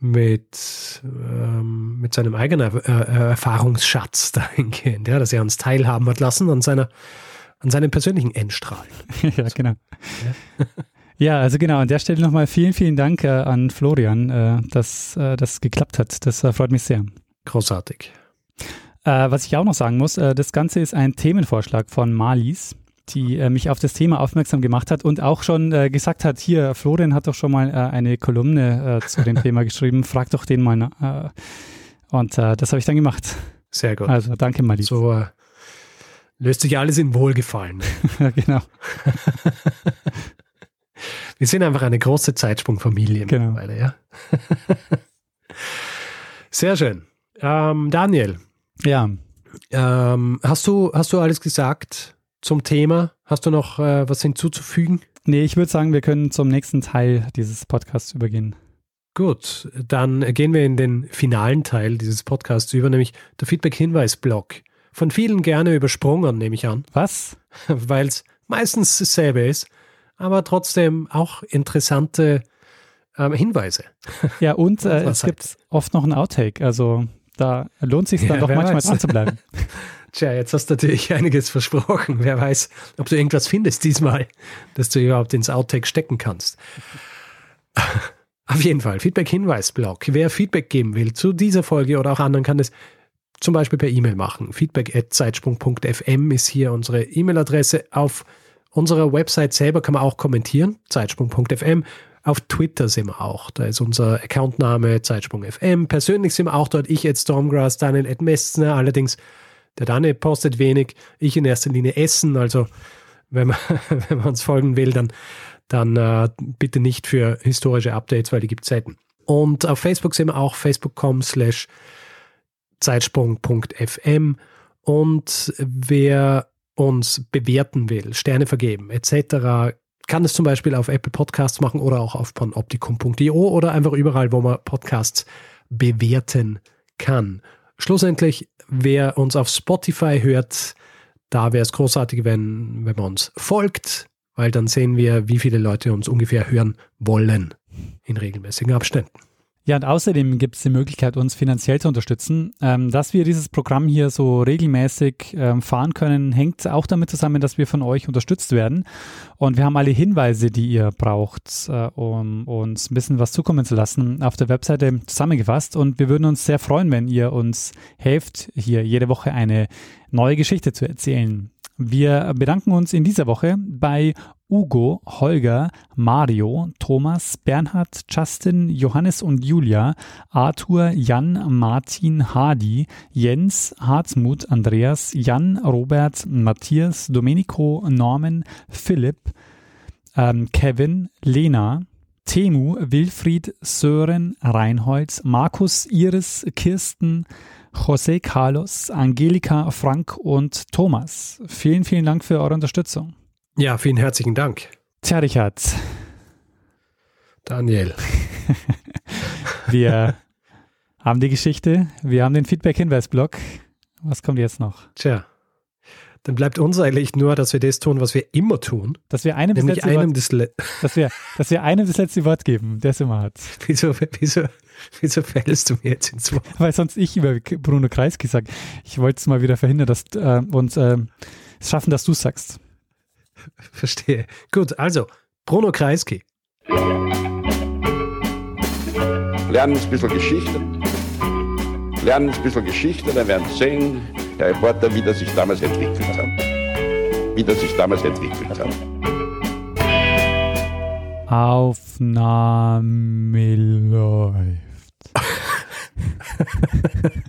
mit, ähm, mit seinem eigenen äh, äh Erfahrungsschatz dahingehend, ja, dass er uns teilhaben hat lassen an seiner, an seinen persönlichen Endstrahlen. ja, genau. Ja. Ja, also genau, an der Stelle nochmal vielen, vielen Dank äh, an Florian, äh, dass äh, das geklappt hat. Das äh, freut mich sehr. Großartig. Was ich auch noch sagen muss, das Ganze ist ein Themenvorschlag von Malis, die mich auf das Thema aufmerksam gemacht hat und auch schon gesagt hat, hier, Florian hat doch schon mal eine Kolumne zu dem Thema geschrieben, frag doch den mal. und das habe ich dann gemacht. Sehr gut. Also danke Malis. So löst sich alles in Wohlgefallen. genau. Wir sind einfach eine große Zeitsprungfamilie genau. mittlerweile, ja. Sehr schön. Ähm, Daniel. Ja. Ähm, hast, du, hast du alles gesagt zum Thema? Hast du noch äh, was hinzuzufügen? Nee, ich würde sagen, wir können zum nächsten Teil dieses Podcasts übergehen. Gut, dann gehen wir in den finalen Teil dieses Podcasts über, nämlich der Feedback-Hinweis-Blog. Von vielen gerne übersprungen, nehme ich an. Was? Weil es meistens dasselbe ist aber trotzdem auch interessante ähm, Hinweise. Ja, und äh, es gibt oft noch ein Outtake. Also da lohnt sich dann ja, doch manchmal dran zu bleiben. Tja, jetzt hast du natürlich einiges versprochen. Wer weiß, ob du irgendwas findest diesmal, dass du überhaupt ins Outtake stecken kannst. Auf jeden Fall, Feedback-Hinweis-Blog. Wer Feedback geben will zu dieser Folge oder auch anderen, kann es zum Beispiel per E-Mail machen. Feedback.zeitsprung.fm ist hier unsere E-Mail-Adresse. Auf unserer Website selber kann man auch kommentieren, zeitsprung.fm. Auf Twitter sind wir auch. Da ist unser Accountname Zeitsprung.fm. Persönlich sind wir auch dort. Ich at Stormgrass, Daniel at Messner. Allerdings, der Daniel postet wenig. Ich in erster Linie Essen. Also, wenn man, wenn man uns folgen will, dann, dann äh, bitte nicht für historische Updates, weil die gibt es selten. Und auf Facebook sind wir auch facebook.com slash zeitsprung.fm. Und wer uns bewerten will, Sterne vergeben etc., kann es zum Beispiel auf Apple Podcasts machen oder auch auf panoptikum.io oder einfach überall, wo man Podcasts bewerten kann. Schlussendlich, wer uns auf Spotify hört, da wäre es großartig, wenn, wenn man uns folgt, weil dann sehen wir, wie viele Leute uns ungefähr hören wollen in regelmäßigen Abständen. Ja, und außerdem gibt es die Möglichkeit, uns finanziell zu unterstützen. Ähm, dass wir dieses Programm hier so regelmäßig ähm, fahren können, hängt auch damit zusammen, dass wir von euch unterstützt werden. Und wir haben alle Hinweise, die ihr braucht, äh, um uns ein bisschen was zukommen zu lassen, auf der Webseite zusammengefasst. Und wir würden uns sehr freuen, wenn ihr uns helft, hier jede Woche eine neue Geschichte zu erzählen. Wir bedanken uns in dieser Woche bei Ugo, Holger, Mario, Thomas, Bernhard, Justin, Johannes und Julia, Arthur, Jan, Martin, Hadi, Jens, Harzmut, Andreas, Jan, Robert, Matthias, Domenico, Norman, Philipp, ähm, Kevin, Lena, Temu, Wilfried, Sören, Reinhold, Markus, Iris, Kirsten, José Carlos, Angelika, Frank und Thomas. Vielen, vielen Dank für eure Unterstützung. Ja, vielen herzlichen Dank. Tja, Richard. Daniel. Wir Haben die Geschichte, wir haben den Feedback-Hinweis-Blog. Was kommt jetzt noch? Tja, dann bleibt uns eigentlich nur, dass wir das tun, was wir immer tun. Dass wir einem das, letzte, einem Wort, das Le dass wir, dass wir einem das letzte Wort geben, der es immer hat. wieso, wieso, wieso fällst du mir jetzt ins Wort? Weil sonst ich über Bruno Kreisky sage. Ich wollte es mal wieder verhindern, dass äh, uns äh, es schaffen, dass du es sagst. Verstehe. Gut, also, Bruno Kreisky. Lernen ein bisschen Geschichte. Lernen ein bisschen Geschichte, dann werden Sie sehen, der Reporter, wie das sich damals entwickelt hat. Wie das sich damals entwickelt hat. Aufnahme läuft.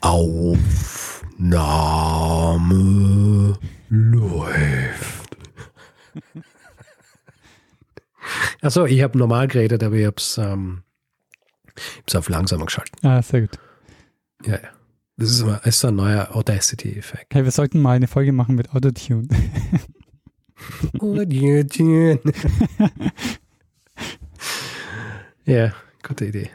Aufnahme läuft. Achso, ich habe normal geredet, aber ich habe es ähm, hab's auf langsamer geschaltet. Ah, sehr gut. Ja, ja. Das ist, immer, ist so ein neuer Audacity-Effekt. Hey, wir sollten mal eine Folge machen mit Autotune. ja, gute Idee.